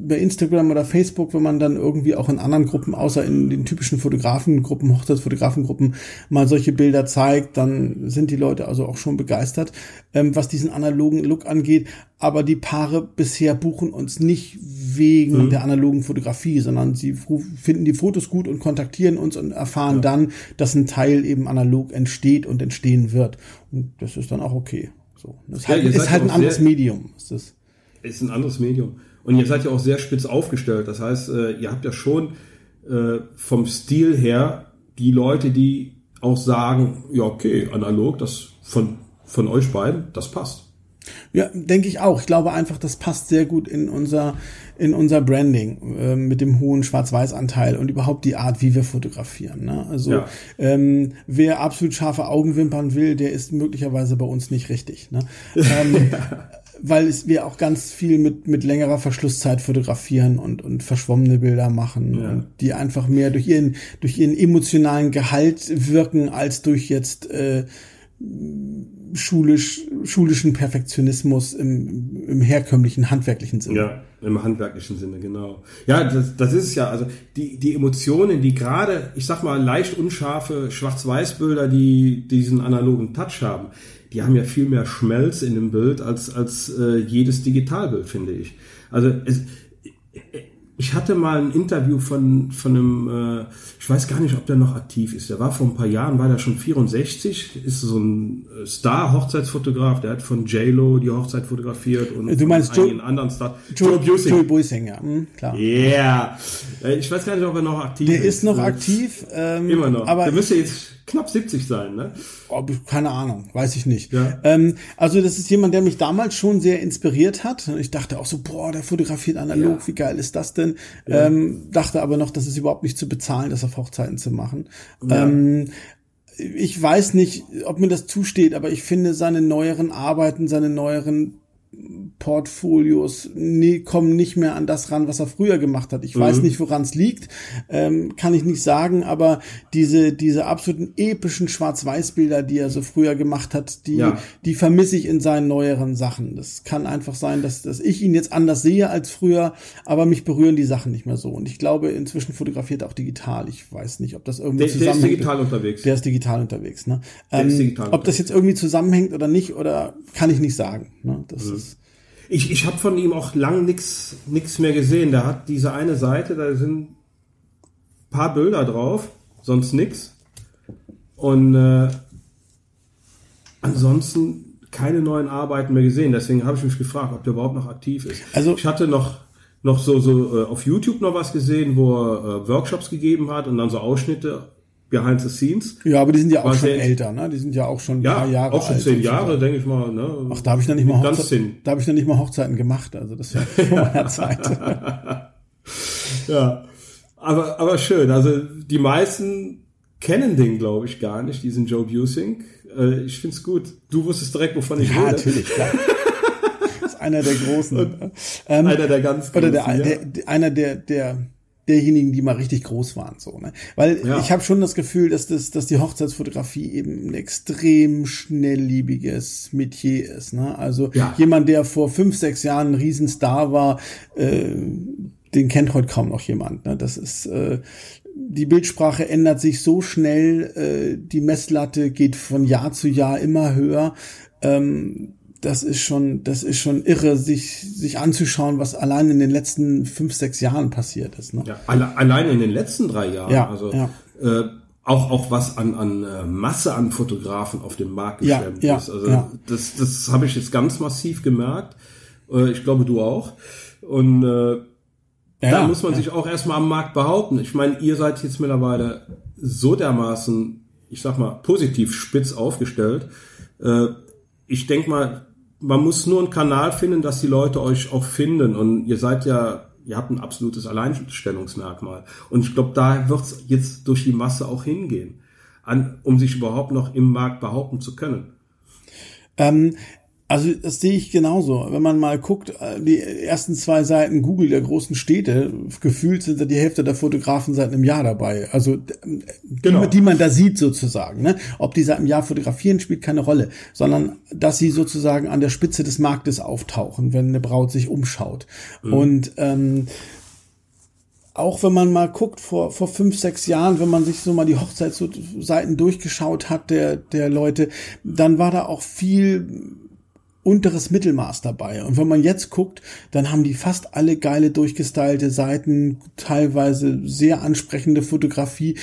bei Instagram oder Facebook, wenn man dann irgendwie auch in anderen Gruppen, außer in den typischen Fotografengruppen, Hochzeitsfotografengruppen, mal solche Bilder zeigt, dann sind die Leute also auch schon begeistert, ähm, was diesen analogen Look angeht. Aber die Paare bisher buchen uns nicht wegen der analogen Fotografie, sondern sie finden die Fotos gut und kontaktieren uns und erfahren dann, dass ein Teil eben analog entsteht und entstehen wird. Und das ist dann auch okay. So. Das ist Ja, halt, ist halt ein anderes sehr- Medium. Ist das. Ist ein anderes Medium. Und ihr seid ja auch sehr spitz aufgestellt. Das heißt, äh, ihr habt ja schon äh, vom Stil her die Leute, die auch sagen, ja, okay, analog, das von, von euch beiden, das passt. Ja, denke ich auch. Ich glaube einfach, das passt sehr gut in unser, in unser Branding äh, mit dem hohen Schwarz-Weiß-Anteil und überhaupt die Art, wie wir fotografieren. Ne? Also Ja. ähm, wer absolut scharfe Augenwimpern will, der ist möglicherweise bei uns nicht richtig. Ne? Ähm, [laughs] Weil es, wir auch ganz viel mit, mit längerer Verschlusszeit fotografieren und, und verschwommene Bilder machen, Ja. und die einfach mehr durch ihren, durch ihren emotionalen Gehalt wirken, als durch jetzt äh, schulisch, schulischen Perfektionismus im, im herkömmlichen handwerklichen Sinne. Ja, im handwerklichen Sinne, genau. Ja, das, das ist es ja. Also die, die Emotionen, die gerade, ich sag mal, leicht unscharfe Schwarz-Weiß-Bilder, die diesen analogen Touch haben, die haben ja viel mehr Schmelz in dem Bild als, als äh, jedes Digitalbild, finde ich. Also es, ich hatte mal ein Interview von, von einem, äh, ich weiß gar nicht, ob der noch aktiv ist. Der war vor ein paar Jahren, war der schon 64, ist so ein äh, Star-Hochzeitsfotograf, der hat von J-Lo die Hochzeit fotografiert und Du meinst von einigen anderen Stars. Joe, Joe Busey. Joe Busing, ja, hm, klar. Ja, Äh, ich weiß gar nicht, ob er noch aktiv Der ist. ist noch Äh, aktiv. Ähm, Immer noch. Aber der müsste jetzt knapp 70 sein, ne? Keine Ahnung, weiß ich nicht. Ja. Ähm, also das ist jemand, der mich damals schon sehr inspiriert hat. Ich dachte auch so, boah, der fotografiert analog, Ja. wie geil ist das denn? Ähm, dachte aber noch, das ist überhaupt nicht zu bezahlen, das auf Hochzeiten zu machen. Ja. Ähm, ich weiß nicht, ob mir das zusteht, aber ich finde seine neueren Arbeiten, seine neueren Portfolios nee, kommen nicht mehr an das ran, was er früher gemacht hat. Ich Mhm. weiß nicht, woran es liegt, ähm, kann ich nicht sagen, aber diese, diese absoluten epischen Schwarz-Weiß-Bilder, die er so früher gemacht hat, die, Ja. die vermisse ich in seinen neueren Sachen. Das kann einfach sein, dass, dass ich ihn jetzt anders sehe als früher, aber mich berühren die Sachen nicht mehr so. Und ich glaube, inzwischen fotografiert er auch digital. Ich weiß nicht, ob das irgendwie Der, der ist zusammenhängt. digital unterwegs. Der ist digital unterwegs. Ne? Ähm, digital ob das unterwegs. jetzt irgendwie zusammenhängt oder nicht, oder kann ich nicht sagen. Ne? Das Mhm. ist Ich, ich habe von ihm auch lang nix mehr gesehen. Der hat diese eine Seite, da sind paar Bilder drauf, sonst nix. Und äh, ansonsten keine neuen Arbeiten mehr gesehen. Deswegen habe ich mich gefragt, ob der überhaupt noch aktiv ist. Also- ich hatte noch noch so so äh, auf YouTube noch was gesehen, wo er äh, Workshops gegeben hat und dann so Ausschnitte behind the scenes. ja, aber die sind ja auch schon älter, ne? Die sind ja auch schon ein Ja, paar Jahre auch schon alt. zehn Jahre, denke ich mal. Ne? Ach, da habe ich noch nicht mal Ganz Hochzeit, zehn. da habe ich noch nicht mal Hochzeiten gemacht, also das war [laughs] vor meiner Zeit. [laughs] Ja, aber, aber schön. Also die meisten kennen den, glaube ich, gar nicht, diesen Joe Busing. Äh, ich find's gut. Du wusstest direkt, wovon ich Ja, rede. natürlich, klar. Das [laughs] ist einer der großen. ähm, Einer der ganz oder der, Großen, ja. der, einer der, der derjenigen, die mal richtig groß waren, so, ne? Weil ja. ich habe schon das Gefühl, dass das, dass die Hochzeitsfotografie eben ein extrem schnellliebiges Metier ist, ne? Also ja. jemand, der vor fünf, sechs Jahren ein Riesenstar war, äh, den kennt heute kaum noch jemand. Ne? Das ist äh, die Bildsprache ändert sich so schnell, äh, die Messlatte geht von Jahr zu Jahr immer höher. Ähm, das ist schon, das ist schon irre, sich, sich anzuschauen, was allein in den letzten fünf, sechs Jahren passiert ist. Ne? Ja, alle, allein in den letzten drei Jahren. Ja, also ja. Äh, auch, auch was an, an äh, Masse an Fotografen auf dem Markt geschwemmt ja, ist. Also ja. das, das habe ich jetzt ganz massiv gemerkt. Äh, ich glaube, du auch. Und äh, ja, da muss man sich auch erstmal am Markt behaupten. Ich meine, ihr seid jetzt mittlerweile so dermaßen, ich sag mal, positiv spitz aufgestellt. Äh, ich denke mal, man muss nur einen Kanal finden, dass die Leute euch auch finden. Und ihr seid ja, ihr habt ein absolutes Alleinstellungsmerkmal. Und ich glaube, da wird es jetzt durch die Masse auch hingehen, an, um sich überhaupt noch im Markt behaupten zu können. Ähm, also das sehe ich genauso. Wenn man mal guckt, äh, die ersten zwei Seiten Google der großen Städte, gefühlt sind da die Hälfte der Fotografen seit einem Jahr dabei. Also genau. die, die man da sieht sozusagen. Ne? Ob die seit einem Jahr fotografieren, spielt keine Rolle, sondern dass sie sozusagen an der Spitze des Marktes auftauchen, wenn eine Braut sich umschaut. Mhm. Und ähm, auch wenn man mal guckt, vor, vor fünf, sechs Jahren, wenn man sich so mal die Hochzeitsseiten durchgeschaut hat der, der Leute, dann war da auch viel unteres Mittelmaß dabei. Und wenn man jetzt guckt, dann haben die fast alle geile durchgestylte Seiten, teilweise sehr ansprechende Fotografie.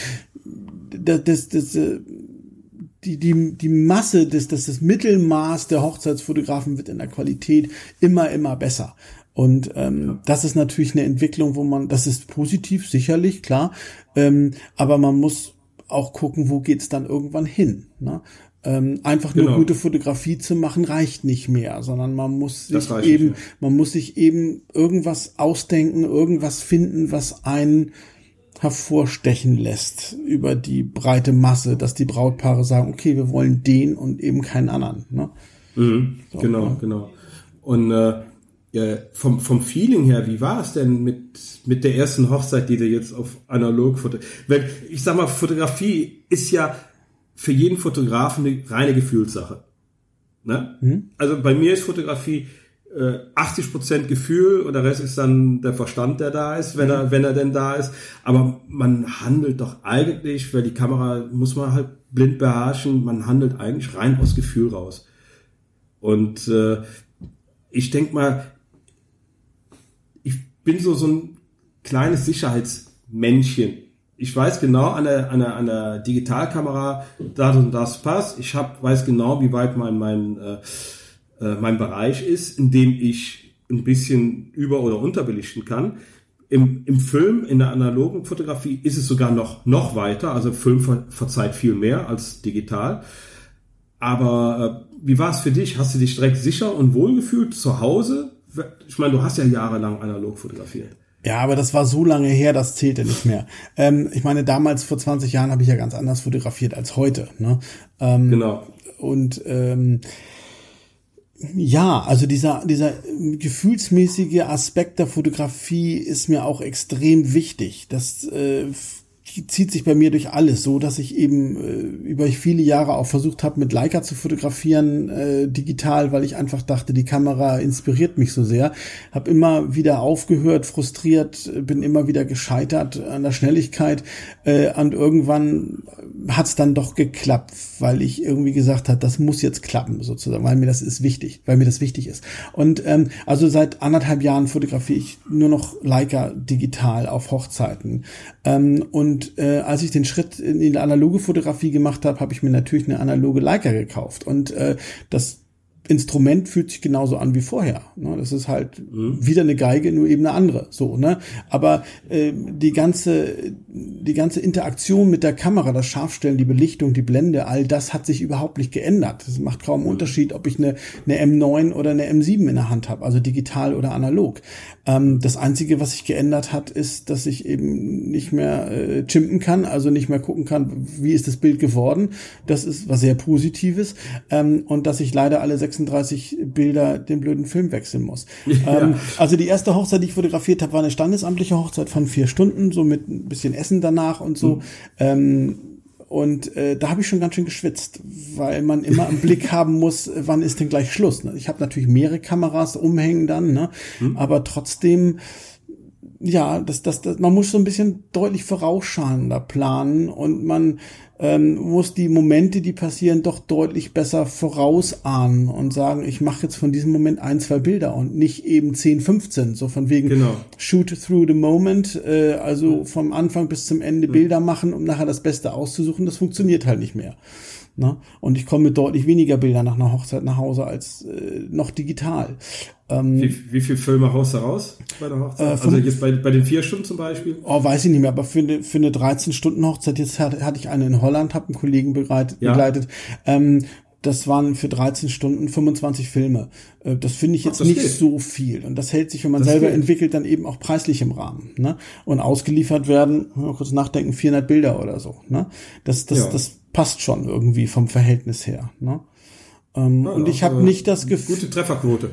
Das, das, das, äh, die, die, die Masse, das, das, das Mittelmaß der Hochzeitsfotografen wird in der Qualität immer, immer besser. Und ähm, ja. das ist natürlich eine Entwicklung, wo man, das ist positiv, sicherlich, klar, ähm, aber man muss auch gucken, wo geht's dann irgendwann hin. Ne? Ähm, einfach nur genau. gute Fotografie zu machen reicht nicht mehr, sondern man muss sich eben, man muss sich eben irgendwas ausdenken, irgendwas finden, was einen hervorstechen lässt über die breite Masse, dass die Brautpaare sagen, okay, wir wollen den und eben keinen anderen. Ne? Mhm, so, genau, ja. genau. Und äh, ja, vom, vom Feeling her, wie war es denn mit, mit der ersten Hochzeit, die du jetzt auf analog foto? Weil ich sag mal, Fotografie ist ja für jeden Fotografen eine reine Gefühlssache. Ne? Mhm. Also bei mir ist Fotografie äh, 80% Gefühl und der Rest ist dann der Verstand, der da ist, wenn er, mhm. wenn er denn da ist. Aber man handelt doch eigentlich, weil die Kamera muss man halt blind beherrschen, man handelt eigentlich rein aus Gefühl raus. Und äh, ich denk mal, ich bin so so ein kleines Sicherheitsmännchen ich weiß genau an der, an der, an der Digitalkamera, das und das passt. Ich hab, weiß genau, wie weit mein, mein, äh, äh, mein Bereich ist, in dem ich ein bisschen über- oder unterbelichten kann. Im, Im Film, in der analogen Fotografie ist es sogar noch, noch weiter. Also Film ver, verzeiht viel mehr als digital. Aber äh, wie war es für dich? Hast du dich direkt sicher und wohlgefühlt zu Hause? Ich meine, du hast ja jahrelang analog fotografiert. Ja, aber das war so lange her, das zählte nicht mehr. Ähm, ich meine, damals vor 20 Jahren habe ich ja ganz anders fotografiert als heute. Ne? Ähm, genau. Und ähm, ja, also dieser, dieser gefühlsmäßige Aspekt der Fotografie ist mir auch extrem wichtig. Das äh, zieht sich bei mir durch alles, so dass ich eben äh, über viele Jahre auch versucht habe, mit Leica zu fotografieren, äh, digital, weil ich einfach dachte, die Kamera inspiriert mich so sehr. Habe immer wieder aufgehört, frustriert, bin immer wieder gescheitert an der Schnelligkeit äh, und irgendwann hat es dann doch geklappt, weil ich irgendwie gesagt habe, das muss jetzt klappen, sozusagen, weil mir das ist wichtig, weil mir das wichtig ist. Und ähm, also seit anderthalb Jahren fotografiere ich nur noch Leica digital auf Hochzeiten. Ähm, und äh, als ich den Schritt in die analoge Fotografie gemacht habe, habe ich mir natürlich eine analoge Leica gekauft. Und äh, das Instrument fühlt sich genauso an wie vorher. Ne? Das ist halt mhm. wieder eine Geige, nur eben eine andere. So, ne? Aber äh, die ganze, die ganze Interaktion mit der Kamera, das Scharfstellen, die Belichtung, die Blende, all das hat sich überhaupt nicht geändert. Es macht kaum einen Unterschied, ob ich eine, eine M9 oder eine M7 in der Hand habe, also digital oder analog. Ähm, das Einzige, was sich geändert hat, ist, dass ich eben nicht mehr äh, chimpen kann, also nicht mehr gucken kann, wie ist das Bild geworden. Das ist was sehr Positives. Ähm, und dass ich leider alle sechs 36 Bilder den blöden Film wechseln muss. [laughs] Ja. Ähm, also die erste Hochzeit, die ich fotografiert habe, war eine standesamtliche Hochzeit von vier Stunden, so mit ein bisschen Essen danach und so. Mhm. Ähm, und äh, da habe ich schon ganz schön geschwitzt, weil man immer im Blick [laughs] haben muss, wann ist denn gleich Schluss. Ne? Ich habe natürlich mehrere Kameras umhängen dann, ne? Mhm. aber trotzdem ja, das, das, das, man muss so ein bisschen deutlich vorausschauender planen und man ähm, muss die Momente, die passieren, doch deutlich besser vorausahnen und sagen, ich mache jetzt von diesem Moment ein, zwei Bilder und nicht eben 10, 15, so von wegen genau. shoot through the moment, äh, also vom Anfang bis zum Ende mhm. Bilder machen, um nachher das Beste auszusuchen, das funktioniert halt nicht mehr. Ne? Und ich komme mit deutlich weniger Bildern nach einer Hochzeit nach Hause als äh, noch digital. Ähm, wie, wie viele Filme haust du raus bei der Hochzeit? Äh, also jetzt bei, bei den vier Stunden zum Beispiel? Oh, weiß ich nicht mehr, aber für eine, für eine 13-Stunden-Hochzeit, jetzt hatte, hatte ich eine in Holland, habe einen Kollegen begleitet. Ja. begleitet ähm, das waren für 13 Stunden 25 Filme. Äh, das finde ich jetzt Ach, nicht geht. so viel. Und das hält sich, wenn man das selber geht. entwickelt, dann eben auch preislich im Rahmen. Ne? Und ausgeliefert werden, mal kurz nachdenken, 400 Bilder oder so. Ne? Das, das, ja. das passt schon irgendwie vom Verhältnis her. Ne? Ähm, ja, und ich habe nicht das Gefühl. Gute Trefferquote.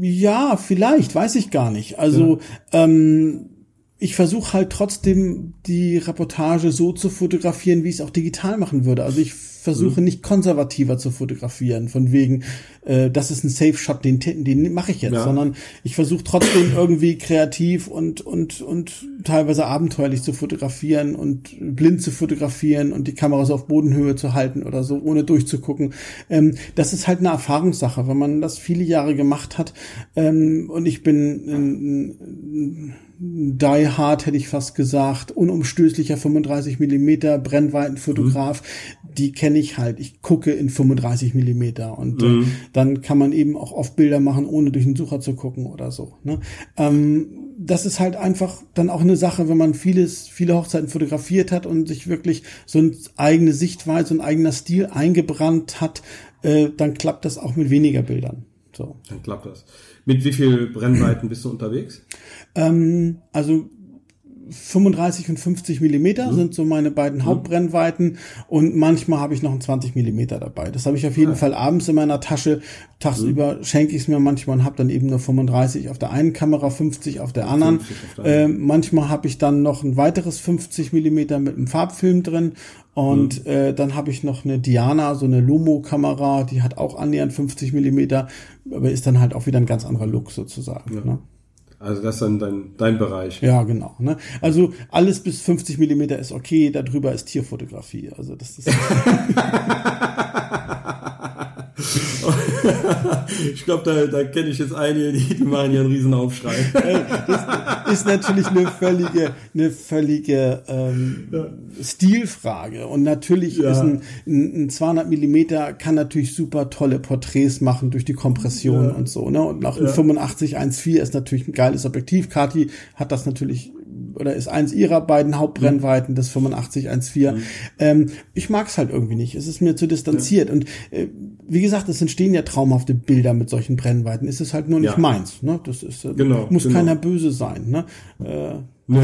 Ja, vielleicht, weiß ich gar nicht. Also ja. ähm, ich versuche halt trotzdem die Reportage so zu fotografieren, wie ich es auch digital machen würde. Also ich versuche mhm. nicht konservativer zu fotografieren, von wegen, äh, das ist ein Safe Shot, den, den mache ich jetzt, ja. sondern ich versuche trotzdem irgendwie kreativ und, und, und teilweise abenteuerlich zu fotografieren und blind zu fotografieren und die Kamera so auf Bodenhöhe zu halten oder so, ohne durchzugucken. Ähm, das ist halt eine Erfahrungssache, wenn man das viele Jahre gemacht hat ähm, und ich bin ein, die Hard, hätte ich fast gesagt, unumstößlicher 35 Millimeter Brennweitenfotograf, mhm. die kenne ich halt. Ich gucke in 35 Millimeter und äh, mhm. äh, dann kann man eben auch oft Bilder machen, ohne durch den Sucher zu gucken oder so. Ne? Ähm, das ist halt einfach dann auch eine Sache, wenn man vieles, viele Hochzeiten fotografiert hat und sich wirklich so eine eigene Sichtweise und eigener Stil eingebrannt hat, äh, dann klappt das auch mit weniger Bildern. So. Dann klappt das. Mit wie viel Brennweiten bist du unterwegs? Ähm, also 35 und 50 Millimeter mhm. sind so meine beiden mhm. Hauptbrennweiten und manchmal habe ich noch einen 20 Millimeter dabei. Das habe ich auf jeden ah. Fall abends in meiner Tasche. Tagsüber mhm. schenke ich es mir manchmal und habe dann eben nur 35 auf der einen Kamera, 50 auf der anderen. Auf der äh, manchmal habe ich dann noch ein weiteres 50 Millimeter mit einem Farbfilm drin und mhm. äh, dann habe ich noch eine Diana, so eine Lumo-Kamera, die hat auch annähernd 50 Millimeter, aber ist dann halt auch wieder ein ganz anderer Look sozusagen. Ja. Ne? Also das ist dann dein, dein Bereich. Ja, genau. Ne? Also alles bis 50 Millimeter ist okay, darüber ist Tierfotografie. Also das ist. [laughs] [laughs] ich glaube, da, da kenne ich jetzt einige, die, die machen hier einen riesen Aufschrei. [laughs] das ist natürlich eine völlige, eine völlige ähm, ja. Stilfrage. Und natürlich ja. ist ein, ein 200 Millimeter kann natürlich super tolle Porträts machen durch die Kompression ja. und so. Ne? Und auch ein 85 1.4 ist natürlich ein geiles Objektiv. Kati hat das natürlich oder ist eins ihrer beiden Hauptbrennweiten, das 85 1.4. Mhm. Ähm, ich mag es halt irgendwie nicht. Es ist mir zu distanziert. Ja. Und äh, wie gesagt, es entstehen ja traumhafte Bilder mit solchen Brennweiten. Es ist halt nur nicht ja. meins. Ne? Das ist, äh, genau, muss genau. keiner böse sein. Ne? Äh, nee,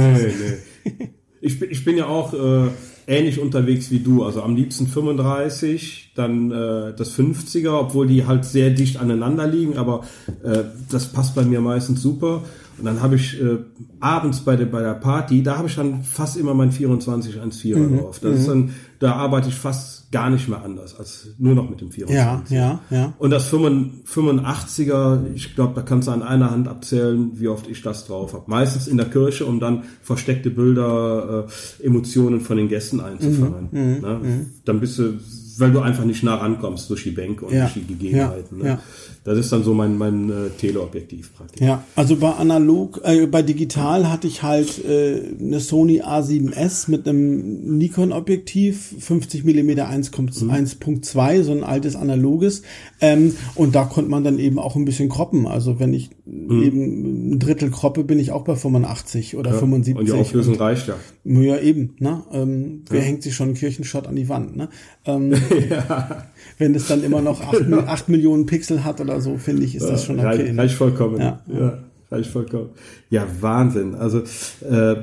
nee. ich, bin, ich bin ja auch äh, ähnlich unterwegs wie du. Also am liebsten 35, dann äh, das 50er, obwohl die halt sehr dicht aneinander liegen, aber äh, das passt bei mir meistens super. Und dann habe ich äh, abends bei der, bei der Party, da habe ich dann fast immer mein 24 1.4 mhm. drauf. Das mhm. ist dann, da arbeite ich fast gar nicht mehr anders als nur noch mit dem 24. Ja, ja, ja. Und das 85er, ich glaube, da kannst du an einer Hand abzählen, wie oft ich das drauf habe. Meistens in der Kirche, um dann versteckte Bilder, äh, Emotionen von den Gästen einzufangen. Mhm. mhm. Ne? Dann bist du weil du einfach nicht nah rankommst durch die Bänke und ja. durch die Gegebenheiten. Ja. Ne? Ja. Das ist dann so mein, mein äh, Teleobjektiv praktisch. Ja, also bei analog, äh, bei digital hatte ich halt äh, eine Sony A7S mit einem Nikon-Objektiv, 50 mm 1.2, so ein altes analoges. Ähm, und da konnte man dann eben auch ein bisschen kroppen. Also wenn ich mhm. eben ein Drittel kroppe, bin ich auch bei 85 oder ja, 75. Und die Auflösung und, reicht ja. Ja, eben. Ne? Ähm, wer hängt sich schon einen Kirchenshot an die Wand? Ne? Ähm, [laughs] [laughs] ja. Wenn es dann immer noch 8, genau. 8 Millionen Pixel hat oder so, finde ich, ist ja, das schon okay. Reich, ne? reich vollkommen. Ja. ja, reich vollkommen. Ja, Wahnsinn. Also äh,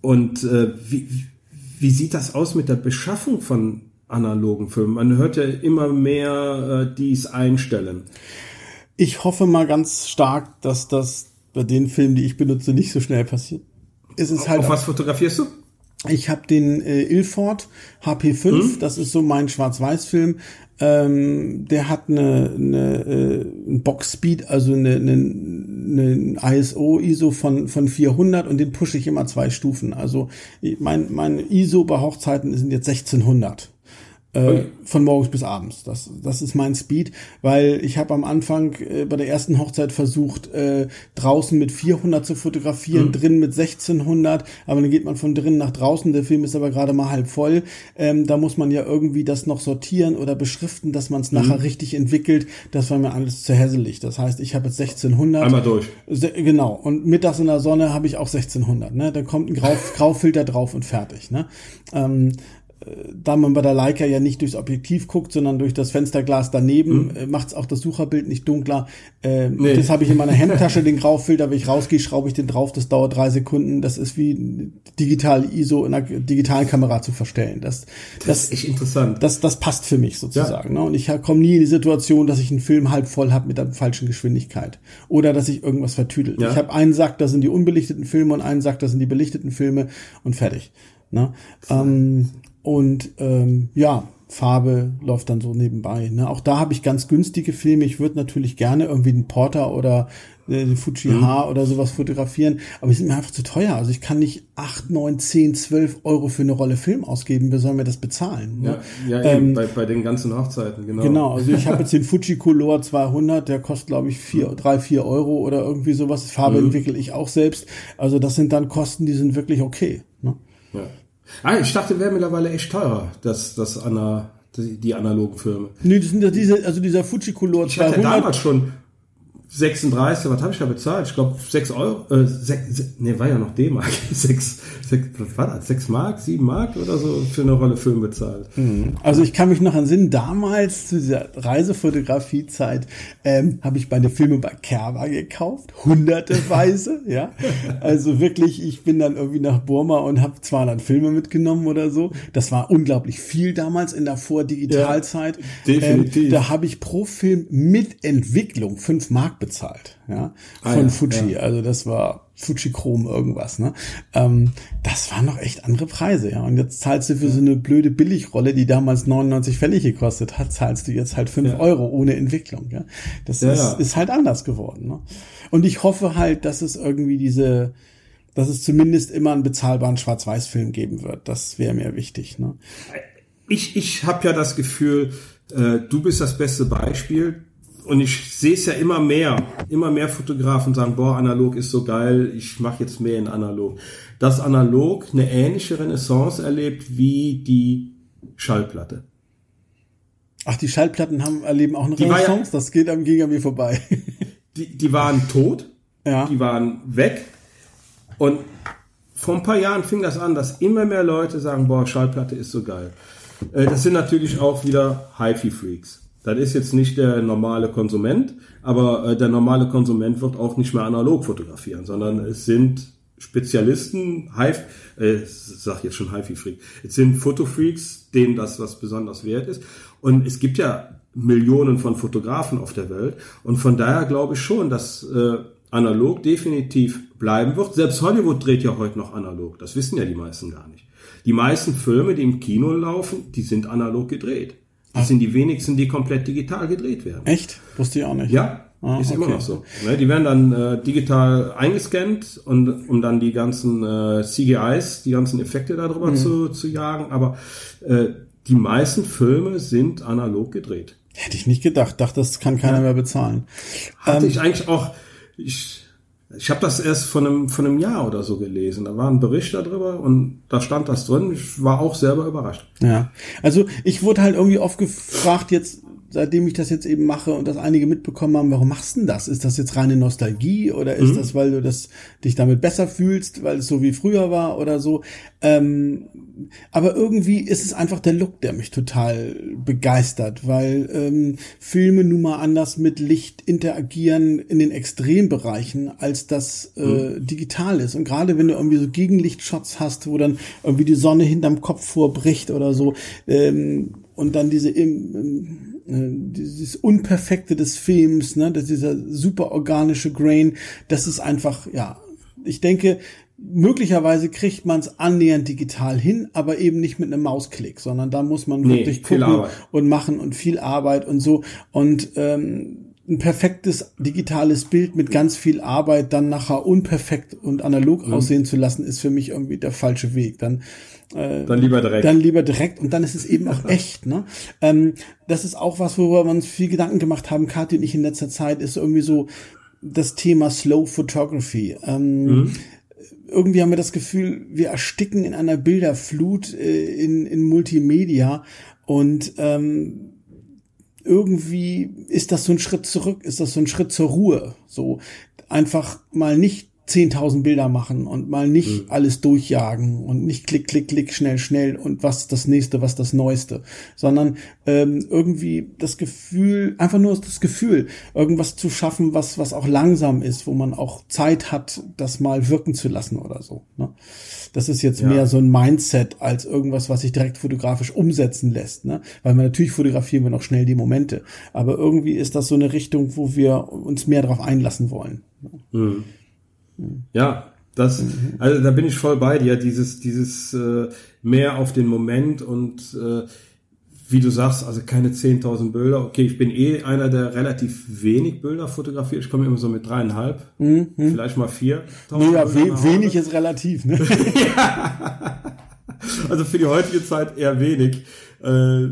und äh, wie, wie sieht das aus mit der Beschaffung von analogen Filmen? Man hört ja immer mehr äh, dies einstellen. Ich hoffe mal ganz stark, dass das bei den Filmen, die ich benutze, nicht so schnell passiert. Es ist halt Auf was fotografierst du? Ich habe den äh, Ilford HP5, hm? das ist so mein Schwarz-Weiß-Film. Ähm, der hat eine, eine, äh, Box-Speed, also eine, eine, eine ISO-ISO von, von 400 und den pushe ich immer zwei Stufen. Also mein, mein ISO bei Hochzeiten sind jetzt 1600. Äh, von morgens bis abends. Das, das ist mein Speed, weil ich habe am Anfang äh, bei der ersten Hochzeit versucht, äh, draußen mit 400 zu fotografieren, mhm. drin mit 1600, aber dann geht man von drinnen nach draußen, der Film ist aber gerade mal halb voll. Ähm, da muss man ja irgendwie das noch sortieren oder beschriften, dass man es mhm. nachher richtig entwickelt. Das war mir alles zu hässlich. Das heißt, ich habe jetzt 1600. Einmal durch. Genau. Und mittags in der Sonne habe ich auch 1600. Ne? Da kommt ein Grau, [laughs] Graufilter drauf und fertig. Ne? Ähm, da man bei der Leica ja nicht durchs Objektiv guckt, sondern durch das Fensterglas daneben, mhm. äh, macht es auch das Sucherbild nicht dunkler. Äh, nee. Das habe ich in meiner [laughs] Hemdtasche, den Graufilter. Wenn ich rausgehe, schraube ich den drauf. Das dauert drei Sekunden. Das ist wie digital ISO in einer digitalen Kamera zu verstellen. Das, das, das ist echt interessant. Das, das passt für mich sozusagen. Ja. Ne? Und ich komme nie in die Situation, dass ich einen Film halb voll habe mit der falschen Geschwindigkeit. Oder dass ich irgendwas vertüdel. Ja. Ich habe einen Sack, das sind die unbelichteten Filme und einen Sack, das sind die belichteten Filme und fertig. Ne? Ähm, und ähm, ja, Farbe läuft dann so nebenbei. Ne? Auch da habe ich ganz günstige Filme. Ich würde natürlich gerne irgendwie den Porter oder äh, den Fuji mhm. H oder sowas fotografieren, aber die sind mir einfach zu teuer. Also ich kann nicht acht, neun, zehn, zwölf Euro für eine Rolle Film ausgeben. Wer soll mir das bezahlen? Ne? Ja, ja ähm, bei, bei den ganzen Hochzeiten, genau. Genau, also ich habe [laughs] jetzt den Fuji Color 200, der kostet glaube ich vier, mhm. drei, vier Euro oder irgendwie sowas. Farbe mhm. entwickle ich auch selbst. Also das sind dann Kosten, die sind wirklich okay. Ne? Ja. Ah, ich dachte, wäre mittlerweile echt teurer, das, das Ana, die analogen Filme. Nee, das sind ja diese, also dieser Fujicolor 200. Ich hatte damals schon 36, was habe ich da bezahlt? Ich glaube 6 Euro, äh, 6, nee, war ja noch D-Mark. [laughs] 6, 6, was war das? 6 Mark, 7 Mark oder so für eine Rolle Film bezahlt. Mhm. Also ich kann mich noch entsinnen, damals zu dieser Reisefotografie-Zeit ähm, habe ich meine Filme bei Kerber gekauft, hunderteweise, [laughs] ja. Also wirklich, ich bin dann irgendwie nach Burma und habe 200 Filme mitgenommen oder so. Das war unglaublich viel damals in der Vordigitalzeit. Ja, definitiv. Ähm, da habe ich pro Film mit Entwicklung 5 Mark bezahlt, ja, ah, von ja, Fuji. Ja. Also das war Fuji Chrome irgendwas, ne? Ähm, das waren noch echt andere Preise, ja. Und jetzt zahlst du für so eine blöde Billigrolle, die damals 99 Pfennig gekostet hat, zahlst du jetzt halt 5 ja. Euro ohne Entwicklung, ja. Das ist, ist halt anders geworden, ne? Und ich hoffe halt, dass es irgendwie diese, dass es zumindest immer einen bezahlbaren Schwarz-Weiß-Film geben wird. Das wäre mir wichtig, ne? Ich, ich habe ja das Gefühl, äh, du bist das beste Beispiel und ich sehe es ja immer mehr, immer mehr Fotografen sagen, boah, analog ist so geil, ich mache jetzt mehr in analog. Dass analog eine ähnliche Renaissance erlebt wie die Schallplatte. Ach, die Schallplatten haben erleben auch eine die Renaissance, ja, das geht am ging an mir vorbei. [laughs] Die, die waren tot, ja. die waren weg und vor ein paar Jahren fing das an, dass immer mehr Leute sagen, boah, Schallplatte ist so geil. Äh, das sind natürlich auch wieder HiFi-Freaks. Das ist jetzt nicht der normale Konsument, aber äh, der normale Konsument wird auch nicht mehr analog fotografieren, sondern es sind Spezialisten, Hive, äh, sag jetzt schon HiFi-Freak, es sind Fotofreaks, denen das was besonders wert ist. Und es gibt ja Millionen von Fotografen auf der Welt. Und von daher glaube ich schon, dass äh, analog definitiv bleiben wird. Selbst Hollywood dreht ja heute noch analog. Das wissen ja die meisten gar nicht. Die meisten Filme, die im Kino laufen, die sind analog gedreht. Das sind die wenigsten, die komplett digital gedreht werden. Echt? Wusste ich auch nicht. Ja, ah, ist okay. immer noch so. Ne, die werden dann äh, digital eingescannt und um dann die ganzen äh, CGIs, die ganzen Effekte darüber mhm. zu, zu jagen. Aber äh, die meisten Filme sind analog gedreht. Hätte ich nicht gedacht. Dachte, das kann keiner ja. mehr bezahlen. Hatte ähm, ich eigentlich auch. Ich ich habe das erst von einem, von einem Jahr oder so gelesen. Da war ein Bericht darüber und da stand das drin. Ich war auch selber überrascht. Ja, also ich wurde halt irgendwie oft gefragt jetzt, seitdem ich das jetzt eben mache und das einige mitbekommen haben, warum machst du denn das? Ist das jetzt reine Nostalgie oder ist mhm. das, weil du das dich damit besser fühlst, weil es so wie früher war oder so? Ähm, aber irgendwie ist es einfach der Look, der mich total begeistert, weil ähm, Filme nun mal anders mit Licht interagieren in den Extrembereichen, als das äh, mhm. digital ist. Und gerade wenn du irgendwie so Gegenlichtshots hast, wo dann irgendwie die Sonne hinterm Kopf vorbricht oder so, ähm, und dann diese ähm, äh, dieses Unperfekte des Films, ne, dass dieser super organische Grain, das ist einfach, ja, ich denke, möglicherweise kriegt man es annähernd digital hin, aber eben nicht mit einem Mausklick, sondern da muss man nee, wirklich gucken und machen und viel Arbeit und so. Und ähm, ein perfektes digitales Bild mit ganz viel Arbeit dann nachher unperfekt und analog mhm. aussehen zu lassen, ist für mich irgendwie der falsche Weg. Dann äh, dann lieber direkt. Dann lieber direkt und dann ist es eben auch [laughs] echt. Ne? Ähm, das ist auch was, worüber wir uns viel Gedanken gemacht haben, Kathi und ich in letzter Zeit, ist irgendwie so das Thema Slow Photography. Ähm, mhm irgendwie haben wir das Gefühl, wir ersticken in einer Bilderflut äh, in, in Multimedia und ähm, irgendwie ist das so ein Schritt zurück, ist das so ein Schritt zur Ruhe, so einfach mal nicht 10.000 Bilder machen und mal nicht mhm. alles durchjagen und nicht klick, klick, klick, schnell, schnell und was das nächste, was das Neueste, sondern ähm, irgendwie das Gefühl, einfach nur das Gefühl, irgendwas zu schaffen, was, was auch langsam ist, wo man auch Zeit hat, das mal wirken zu lassen oder so. Ne? Das ist jetzt ja. mehr so ein Mindset als irgendwas, was sich direkt fotografisch umsetzen lässt, ne? weil man natürlich fotografieren wir noch schnell die Momente, aber irgendwie ist das so eine Richtung, wo wir uns mehr darauf einlassen wollen. Mhm. Ja, das, also da bin ich voll bei dir, dieses, dieses äh, mehr auf den Moment und äh, wie du sagst, also keine 10.000 Bilder. Okay, ich bin eh einer, der relativ wenig Bilder fotografiert. Ich komme immer so mit dreieinhalb, mhm. vielleicht mal vier. Ja, we wenig ist relativ. Ne? [laughs] ja. Also für die heutige Zeit eher wenig. Äh,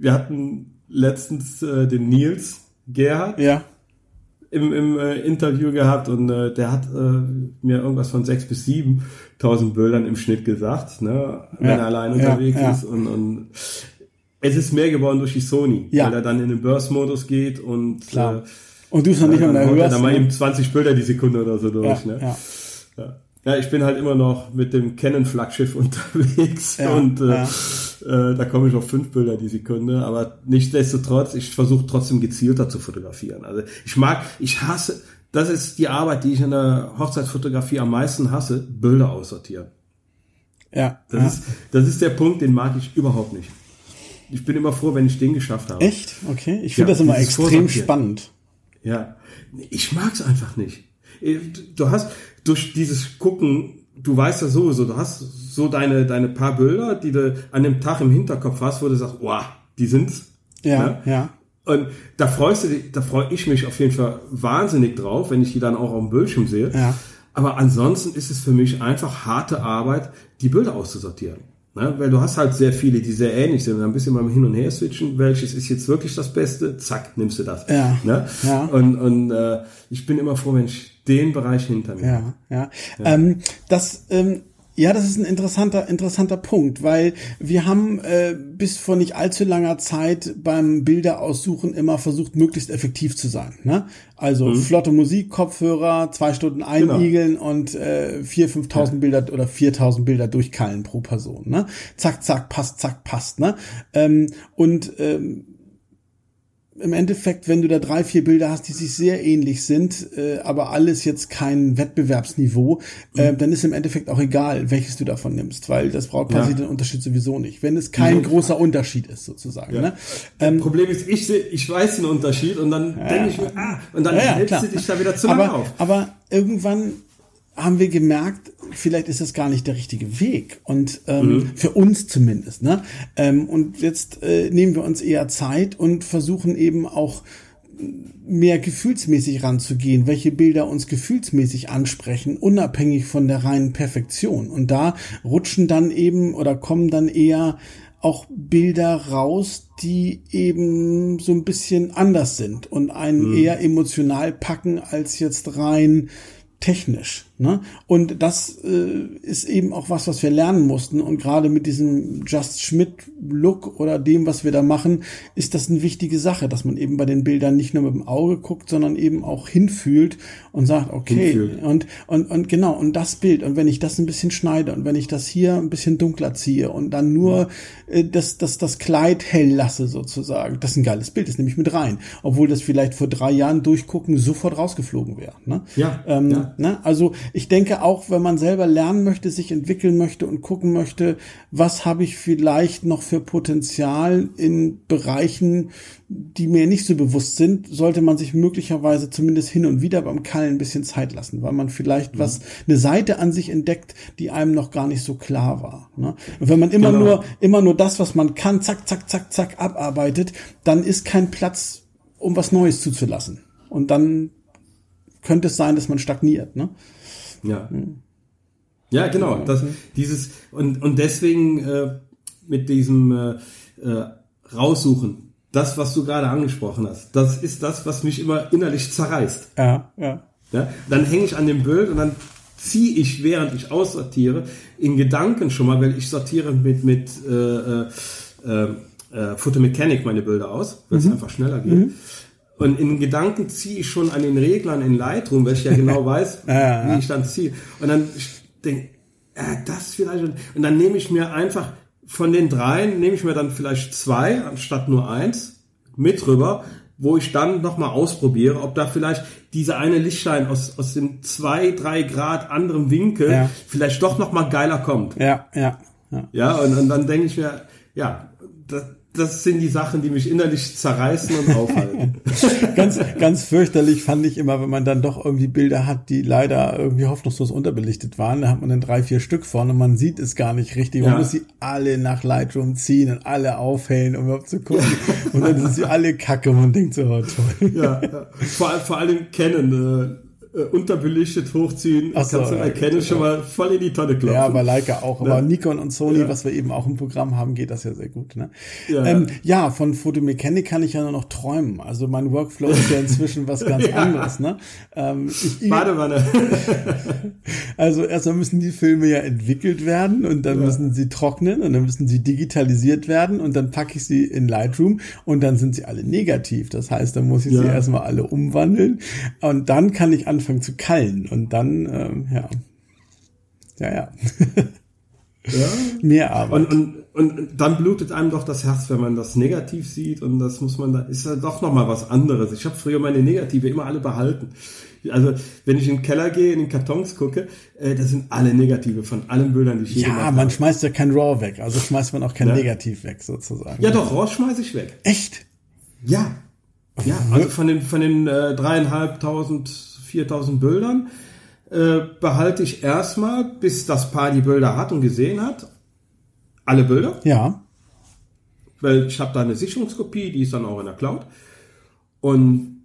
wir hatten letztens äh, den Nils Gerhard. Ja im, im äh, Interview gehabt und äh, der hat äh, mir irgendwas von sechs bis siebentausend Bildern im Schnitt gesagt, ne, wenn ja, er allein unterwegs ja. ist und, und es ist mehr geworden durch die Sony, ja. weil er dann in den Burst-Modus geht und Klar. Äh, und du es noch nicht mehr hörst. Dann mal eben 20 Bilder die Sekunde oder so durch. ne? ja. Ja, ich bin halt immer noch mit dem Canon-Flaggschiff [laughs] unterwegs ja, und äh, ja. äh, da komme ich auf fünf Bilder die Sekunde, aber nichtsdestotrotz, ich versuche trotzdem gezielter zu fotografieren. Also ich mag, ich hasse, das ist die Arbeit, die ich in der Hochzeitsfotografie am meisten hasse, Bilder aussortieren. Ja. Das, ja. Ist, das ist der Punkt, den mag ich überhaupt nicht. Ich bin immer froh, wenn ich den geschafft habe. Echt? Okay. Ich finde das immer extrem spannend. Ja. Ich mag es einfach nicht. Äh, du hast durch dieses Gucken, du weißt ja sowieso, du hast so deine, deine paar Bilder, die du an dem Tag im Hinterkopf hast, wo du sagst, wow, die sind's. Ja, ja. ja. Und da freust du dich, da freue ich mich auf jeden Fall wahnsinnig drauf, wenn ich die dann auch auf dem Bildschirm sehe. Ja. Aber ansonsten ist es für mich einfach harte Arbeit, die Bilder auszusortieren. Ne? Weil du hast halt sehr viele, die sehr ähnlich sind. Und ein bisschen mal hin und her switchen, welches ist jetzt wirklich das Beste, zack, nimmst du das. Ja. Ne? ja. Und, und äh, ich bin immer froh, wenn ich den Bereich hinter mir Ja, ja. ja. Ähm, das ähm, ja, das ist ein interessanter, interessanter Punkt, weil wir haben äh, bis vor nicht allzu langer Zeit beim Bilderaussuchen immer versucht, möglichst effektiv zu sein. Ne? Also mhm. flotte Musik, Kopfhörer, zwei Stunden genau. einigeln genau. und äh, vier, fünftausend ja. Bilder oder viertausend Bilder durchkallen pro Person. Ne? Zack, zack, passt, zack, passt. Ne? Ähm, und ähm, im Endeffekt, wenn du da drei, vier Bilder hast, die sich sehr ähnlich sind, äh, aber alles jetzt kein Wettbewerbsniveau, äh, mhm. dann ist im Endeffekt auch egal, welches du davon nimmst, weil das Brautpaar ja. den Unterschied sowieso nicht. Wenn es kein mhm. großer Unterschied ist, sozusagen. Ja. Ne? Ähm, Problem ist, ich seh, ich weiß den Unterschied und dann ja, denke ich mir, ah, und dann hältst du dich da wieder zu aber, auf. Aber irgendwann haben wir gemerkt, vielleicht ist das gar nicht der richtige Weg. Und ähm, mhm. für uns zumindest. Ne? Ähm, und jetzt äh, nehmen wir uns eher Zeit und versuchen eben auch mehr gefühlsmäßig ranzugehen, welche Bilder uns gefühlsmäßig ansprechen, unabhängig von der reinen Perfektion. Und da rutschen dann eben oder kommen dann eher auch Bilder raus, die eben so ein bisschen anders sind und einen mhm. eher emotional packen als jetzt rein technisch. Ne? Und das äh, ist eben auch was, was wir lernen mussten. Und gerade mit diesem Just Schmidt-Look oder dem, was wir da machen, ist das eine wichtige Sache, dass man eben bei den Bildern nicht nur mit dem Auge guckt, sondern eben auch hinfühlt und sagt, okay, hinfühlt. und, und, und genau, und das Bild, und wenn ich das ein bisschen schneide und wenn ich das hier ein bisschen dunkler ziehe und dann nur äh, das, das, das Kleid hell lasse sozusagen, das ist ein geiles Bild, das nehme ich mit rein. Obwohl das vielleicht vor drei Jahren durchgucken sofort rausgeflogen wäre. Ne? Ja, ähm, ja. Ne? Also ich denke auch, wenn man selber lernen möchte, sich entwickeln möchte und gucken möchte, was habe ich vielleicht noch für Potenzial in Bereichen, die mir nicht so bewusst sind, sollte man sich möglicherweise zumindest hin und wieder beim Kallen ein bisschen Zeit lassen, weil man vielleicht mhm. was, eine Seite an sich entdeckt, die einem noch gar nicht so klar war. Ne? Und wenn man immer genau. nur, immer nur das, was man kann, zack, zack, zack, zack, abarbeitet, dann ist kein Platz, um was Neues zuzulassen. Und dann könnte es sein, dass man stagniert. Ne? Ja. Ja, genau. Das, dieses, und, und deswegen äh, mit diesem äh, äh, Raussuchen, das, was du gerade angesprochen hast, das ist das, was mich immer innerlich zerreißt. Ja, ja. ja? Dann hänge ich an dem Bild und dann ziehe ich, während ich aussortiere, in Gedanken schon mal, weil ich sortiere mit, mit äh, äh, äh, äh Photomechanic meine Bilder aus, weil es mhm. einfach schneller geht. Mhm. Und in Gedanken ziehe ich schon an den Reglern in Lightroom, weil ich ja genau [laughs] weiß, ja, wie ich dann ziehe. Und dann denke äh, das vielleicht. Und dann nehme ich mir einfach von den dreien, nehme ich mir dann vielleicht zwei anstatt nur eins mit rüber, wo ich dann nochmal ausprobiere, ob da vielleicht diese eine Lichtschein aus, aus dem zwei, drei Grad anderen Winkel ja. vielleicht doch nochmal geiler kommt. Ja, ja. Ja, ja und, und dann denke ich mir, ja, das, das sind die Sachen, die mich innerlich zerreißen und aufhalten. [laughs] ganz, ganz fürchterlich fand ich immer, wenn man dann doch irgendwie Bilder hat, die leider irgendwie hoffnungslos unterbelichtet waren. Da hat man dann drei, vier Stück vorne und man sieht es gar nicht richtig. Man ja. muss sie alle nach Lightroom ziehen und alle aufhellen, um überhaupt zu gucken. [laughs] und dann sind sie alle kacke und man denkt so, oh, toll. Ja, ja. Vor, vor allem kennen, äh äh, unterbelichtet hochziehen, Ach so, kannst du erkennen, schon mal voll in die Tonne klopfen. Ja, bei Leica auch. Aber ne? Nikon und Sony, ja. was wir eben auch im Programm haben, geht das ja sehr gut. Ne? Ja, ähm, ja von Photomechanik kann ich ja nur noch träumen. Also mein Workflow ist ja inzwischen was [laughs] ganz ja. anderes. Ne? Ähm, ich, [laughs] Badewanne. [laughs] also erstmal müssen die Filme ja entwickelt werden und dann ja. müssen sie trocknen und dann müssen sie digitalisiert werden und dann packe ich sie in Lightroom und dann sind sie alle negativ. Das heißt, dann muss ich sie erstmal alle umwandeln und dann kann ich anfangen, zu kallen und dann, ähm, ja. Ja, ja. [laughs] ja. Mehr Arbeit. Und, und, und dann blutet einem doch das Herz, wenn man das negativ sieht und das muss man da, ist ja doch nochmal was anderes. Ich habe früher meine Negative immer alle behalten. Also, wenn ich in den Keller gehe, in den Kartons gucke, äh, das sind alle Negative von allen Bildern, die ich je Ja, man schmeißt ja kein RAW weg, also schmeißt man auch kein ja. Negativ weg, sozusagen. Ja, doch, RAW schmeiße ich weg. Echt? Ja. Ja, also von den, von den äh, dreieinhalbtausend 4000 Bildern äh, behalte ich erstmal, bis das Paar die Bilder hat und gesehen hat. Alle Bilder. Ja. Weil ich habe da eine Sicherungskopie, die ist dann auch in der Cloud. Und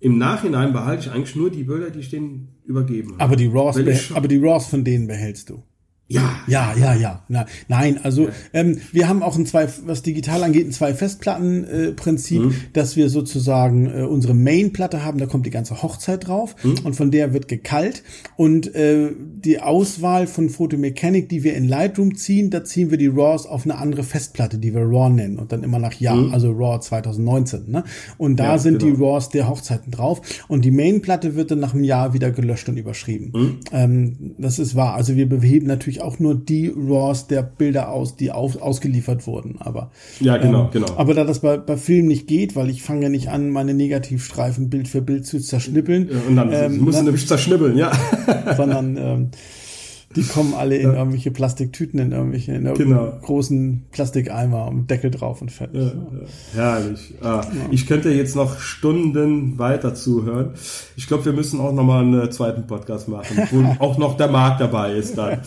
im Nachhinein behalte ich eigentlich nur die Bilder, die ich denen übergeben habe. Aber die RAWs, aber die RAWs von denen behältst du. Ja. Ja, ja, ja. Na, nein, also ähm, wir haben auch ein zwei, was digital angeht, ein zwei Festplatten-Prinzip, äh, mhm. dass wir sozusagen äh, unsere Main-Platte haben, da kommt die ganze Hochzeit drauf mhm. und von der wird gekalt. Und äh, die Auswahl von Photomechanic, die wir in Lightroom ziehen, da ziehen wir die RAWs auf eine andere Festplatte, die wir RAW nennen und dann immer nach Jahr, mhm. also RAW 2019. Ne? Und da ja, sind genau. die RAWs der Hochzeiten drauf und die Main-Platte wird dann nach einem Jahr wieder gelöscht und überschrieben. Mhm. Ähm, das ist wahr. Also wir beheben natürlich natürlich auch nur die RAWs der Bilder aus, die auf, ausgeliefert wurden. Aber ja, genau, ähm, genau. Aber da das bei, bei Filmen nicht geht, weil ich fange ja nicht an, meine Negativstreifen Bild für Bild zu zerschnippeln. Und dann ähm, musst du nämlich zerschnibbeln, ja. [laughs] sondern ähm, die kommen alle in ja. irgendwelche Plastiktüten, in irgendwelche in genau. großen Plastikeimer und Deckel drauf und fertig. Ja. Herrlich. Ah, ich könnte jetzt noch Stunden weiter zuhören. Ich glaube, wir müssen auch nochmal einen zweiten Podcast machen, wo [laughs] auch noch der Markt dabei ist dann.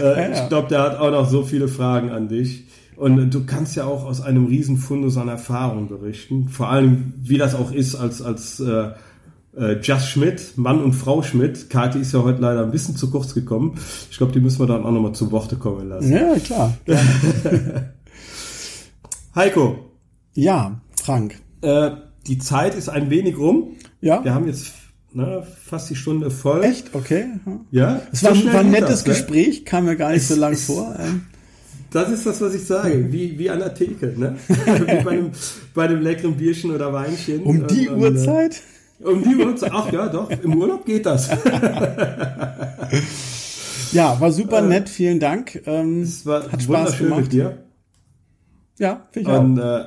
Äh, ich glaube, der hat auch noch so viele Fragen an dich. Und du kannst ja auch aus einem Riesenfundus an Erfahrung berichten. Vor allem, wie das auch ist als, als äh, äh, Just Schmidt, Mann und Frau Schmidt. Kathi ist ja heute leider ein bisschen zu kurz gekommen. Ich glaube, die müssen wir dann auch nochmal zu Worte kommen lassen. Ja, klar. [laughs] Heiko. Ja, Frank. Äh, die Zeit ist ein wenig rum. Ja. Wir haben jetzt ne, fast die Stunde voll. Echt? Okay. Ja. Es war, so war ein nettes das, ne? Gespräch, kam mir gar nicht so Es- lang es- vor. Ähm, Das ist das, was ich sage. Wie, wie an der Theke, ne? [laughs] wie bei einem, bei einem leckeren Bierchen oder Weinchen. Um die Und- und, äh, Um die Uhrzeit. Ach ja, doch. Im Urlaub geht das. [laughs] Ja, war super nett, vielen Dank. Ähm, Es war hat Spaß wunderschön gemacht. mit dir. Ja, finde ich auch. Und äh,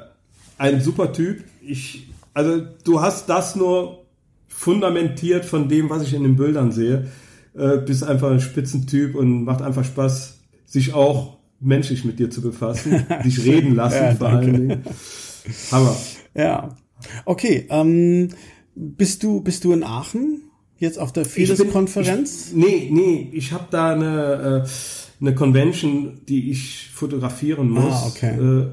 ein super Typ. Ich, also du hast das nur fundamentiert von dem, was ich in den Bildern sehe. Äh, bist einfach ein Spitzentyp und macht einfach Spaß, sich auch menschlich mit dir zu befassen, [laughs] dich reden lassen Ja, vor danke. allen Dingen. Hammer. Ja. Okay, ähm, bist du bist du in Aachen jetzt auf der Fides-Konferenz? Nee, nee, ich habe da eine, äh, eine Convention, die ich fotografieren muss. Ah, okay. Äh,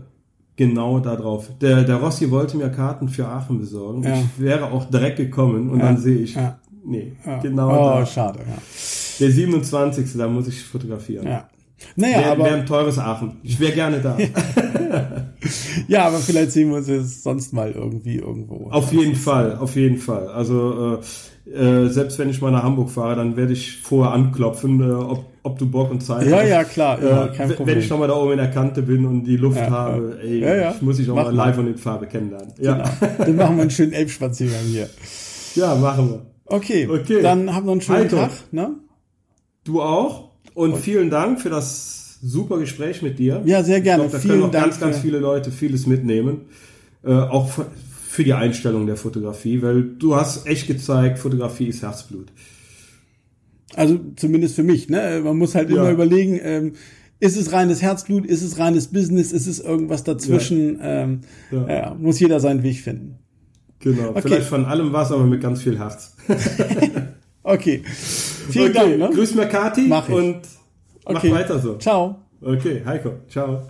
genau da drauf. Der, der Rossi wollte mir Karten für Aachen besorgen. Ja. Ich wäre auch direkt gekommen und dann sehe ich, ja. nee, Ja. genau Oh, da. schade, ja. Der 27. Da muss ich fotografieren. Ja. Naja, Wäre aber, wär ein teures Aachen. Ich wäre gerne da. [laughs] ja, aber vielleicht sehen wir uns jetzt sonst mal irgendwie irgendwo. auf jeden Fall, auf jeden Fall. Also äh, äh, selbst wenn ich mal nach Hamburg fahre, dann werde ich vorher anklopfen, äh, ob, ob du Bock und Zeit Ja, hast. ja, klar, Äh, kein w- Problem. wenn ich nochmal da oben in der Kante bin und die Luft Ja, habe, ja. ey, Ja, ja. ich muss ich auch Mach mal mal. live und in Farbe kennenlernen. Ja, Genau. Dann machen wir einen schönen Elbspaziergang hier. ja machen wir. Okay, Okay. dann habt noch einen schönen Heiko. Tag. Ne? Du auch und vielen Dank für das super Gespräch mit dir. Ja, sehr gerne. Ich glaub, da Vielen können auch Dank ganz, ganz viele Leute vieles mitnehmen. Äh, auch für- die Einstellung der Fotografie, weil du hast echt gezeigt, Fotografie ist Herzblut. Also zumindest für mich. Ne? Man muss halt Ja. immer überlegen, ähm, ist es reines Herzblut, ist es reines Business, ist es irgendwas dazwischen? Ähm, Ja. ja, muss jeder seinen Weg finden. Genau. Okay. Vielleicht von allem was, aber mit ganz viel Herz. [laughs] Okay, vielen okay. Dank. Ne? Grüß mir Kati Mach ich. und mach Okay. weiter so. Ciao. Okay, Heiko. Ciao.